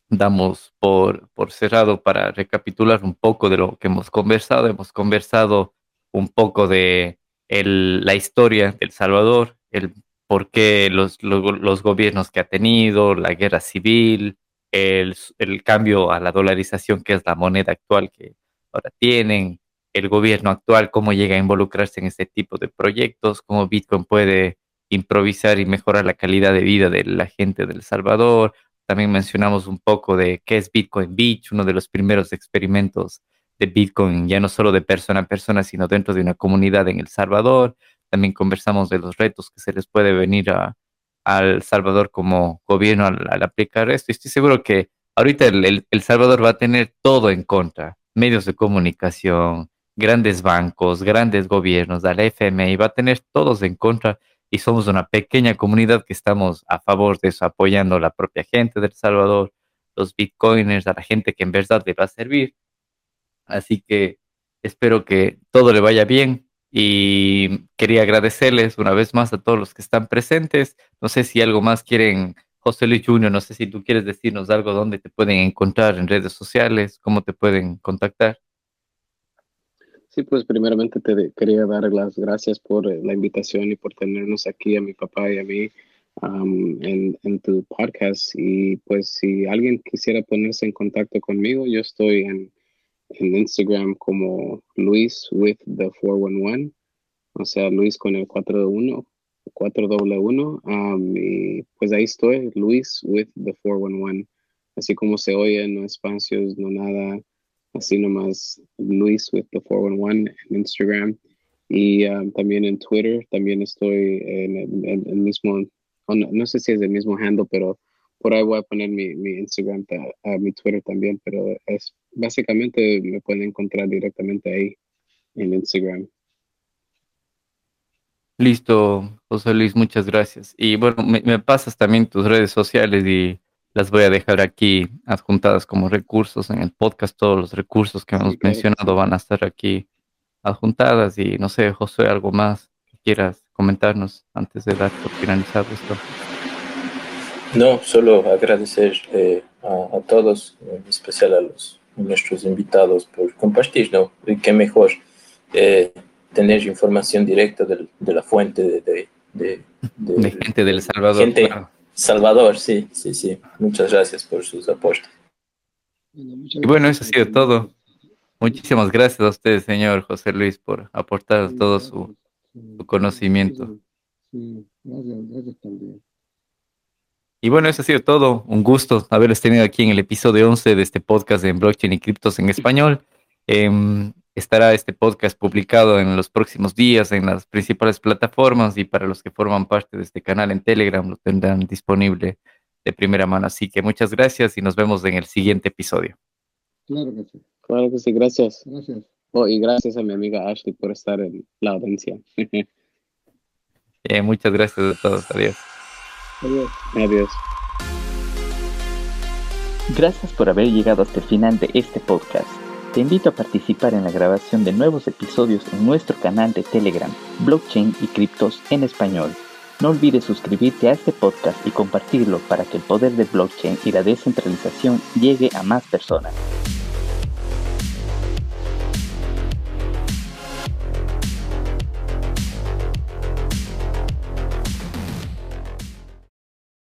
damos por, por cerrado para recapitular un poco de lo que hemos conversado. Hemos conversado un poco de el, la historia del Salvador, el por qué los, los, gobiernos que ha tenido, la guerra civil, el, el, cambio a la dolarización, que es la moneda actual que ahora tienen, el gobierno actual, cómo llega a involucrarse en este tipo de proyectos, cómo Bitcoin puede improvisar y mejorar la calidad de vida de la gente del Salvador. También mencionamos un poco de qué es Bitcoin Beach, uno de los primeros experimentos de Bitcoin, ya no solo de persona a persona, sino dentro de una comunidad en El Salvador. También conversamos de los retos que se les puede venir a, El Salvador como gobierno al, aplicar esto. Estoy seguro que ahorita el, el, Salvador va a tener todo en contra, medios de comunicación, grandes bancos, grandes gobiernos, la FMI, va a tener todos en contra y somos una pequeña comunidad que estamos a favor de eso, apoyando a la propia gente del Salvador, los bitcoiners, a la gente que en verdad le va a servir. Así que espero que todo le vaya bien y quería agradecerles una vez más a todos los que están presentes. No sé si algo más quieren, José Luis Junior, no sé si tú quieres decirnos algo, dónde te pueden encontrar en redes sociales, cómo te pueden contactar. Sí, pues primeramente te quería dar las gracias por eh, la invitación y por tenernos aquí a mi papá y a mí en, en, tu podcast. Y pues si alguien quisiera ponerse en contacto conmigo, yo estoy en, en Instagram como Luis with the 411, o sea, Luis con el 41, 4W1. Um, y pues ahí estoy, Luis with the 411. Así como se oye, no espacios, no nada así nomás Luis with the 411 en Instagram y um, también en Twitter, también estoy en el, mismo, no, sé si es el mismo handle, pero por ahí voy a poner mi, Instagram, mi Twitter también, pero es básicamente me pueden encontrar directamente ahí en Instagram. Listo, José Luis, muchas gracias. Y bueno, me, me pasas también tus redes sociales y las voy a dejar aquí adjuntadas como recursos en el podcast. Todos los recursos que hemos mencionado van a estar aquí adjuntadas. Y no sé, José, algo más que quieras comentarnos antes de dar por finalizado esto. No, solo agradecer eh, a, todos, en especial a los nuestros invitados por compartir, ¿no? Y qué mejor eh, tener información directa de, la fuente de, de, gente del Salvador. Salvador, sí, sí, sí. Muchas gracias por sus aportes. Y bueno, eso ha sido todo. Muchísimas gracias a usted, señor José Luis, por aportar todo su, conocimiento. Sí, gracias, gracias también. Y bueno, eso ha sido todo. Un gusto haberles tenido aquí en el episodio 11 de este podcast de Blockchain y Criptos en Español. Em, estará este podcast publicado en los próximos días en las principales plataformas y para los que forman parte de este canal en Telegram lo tendrán disponible de primera mano. Así que muchas gracias y nos vemos en el siguiente episodio. Claro que sí. Claro que sí, gracias. Gracias. Oh, y gracias a mi amiga Ashley por estar en la audiencia. Eh, muchas gracias a todos. Adiós. Adiós. Adiós. Gracias por haber llegado hasta el final de este podcast. Te invito a participar en la grabación de nuevos episodios en nuestro canal de Telegram, Blockchain y Criptos en Español. No olvides suscribirte a este podcast y compartirlo para que el poder del blockchain y la descentralización llegue a más personas.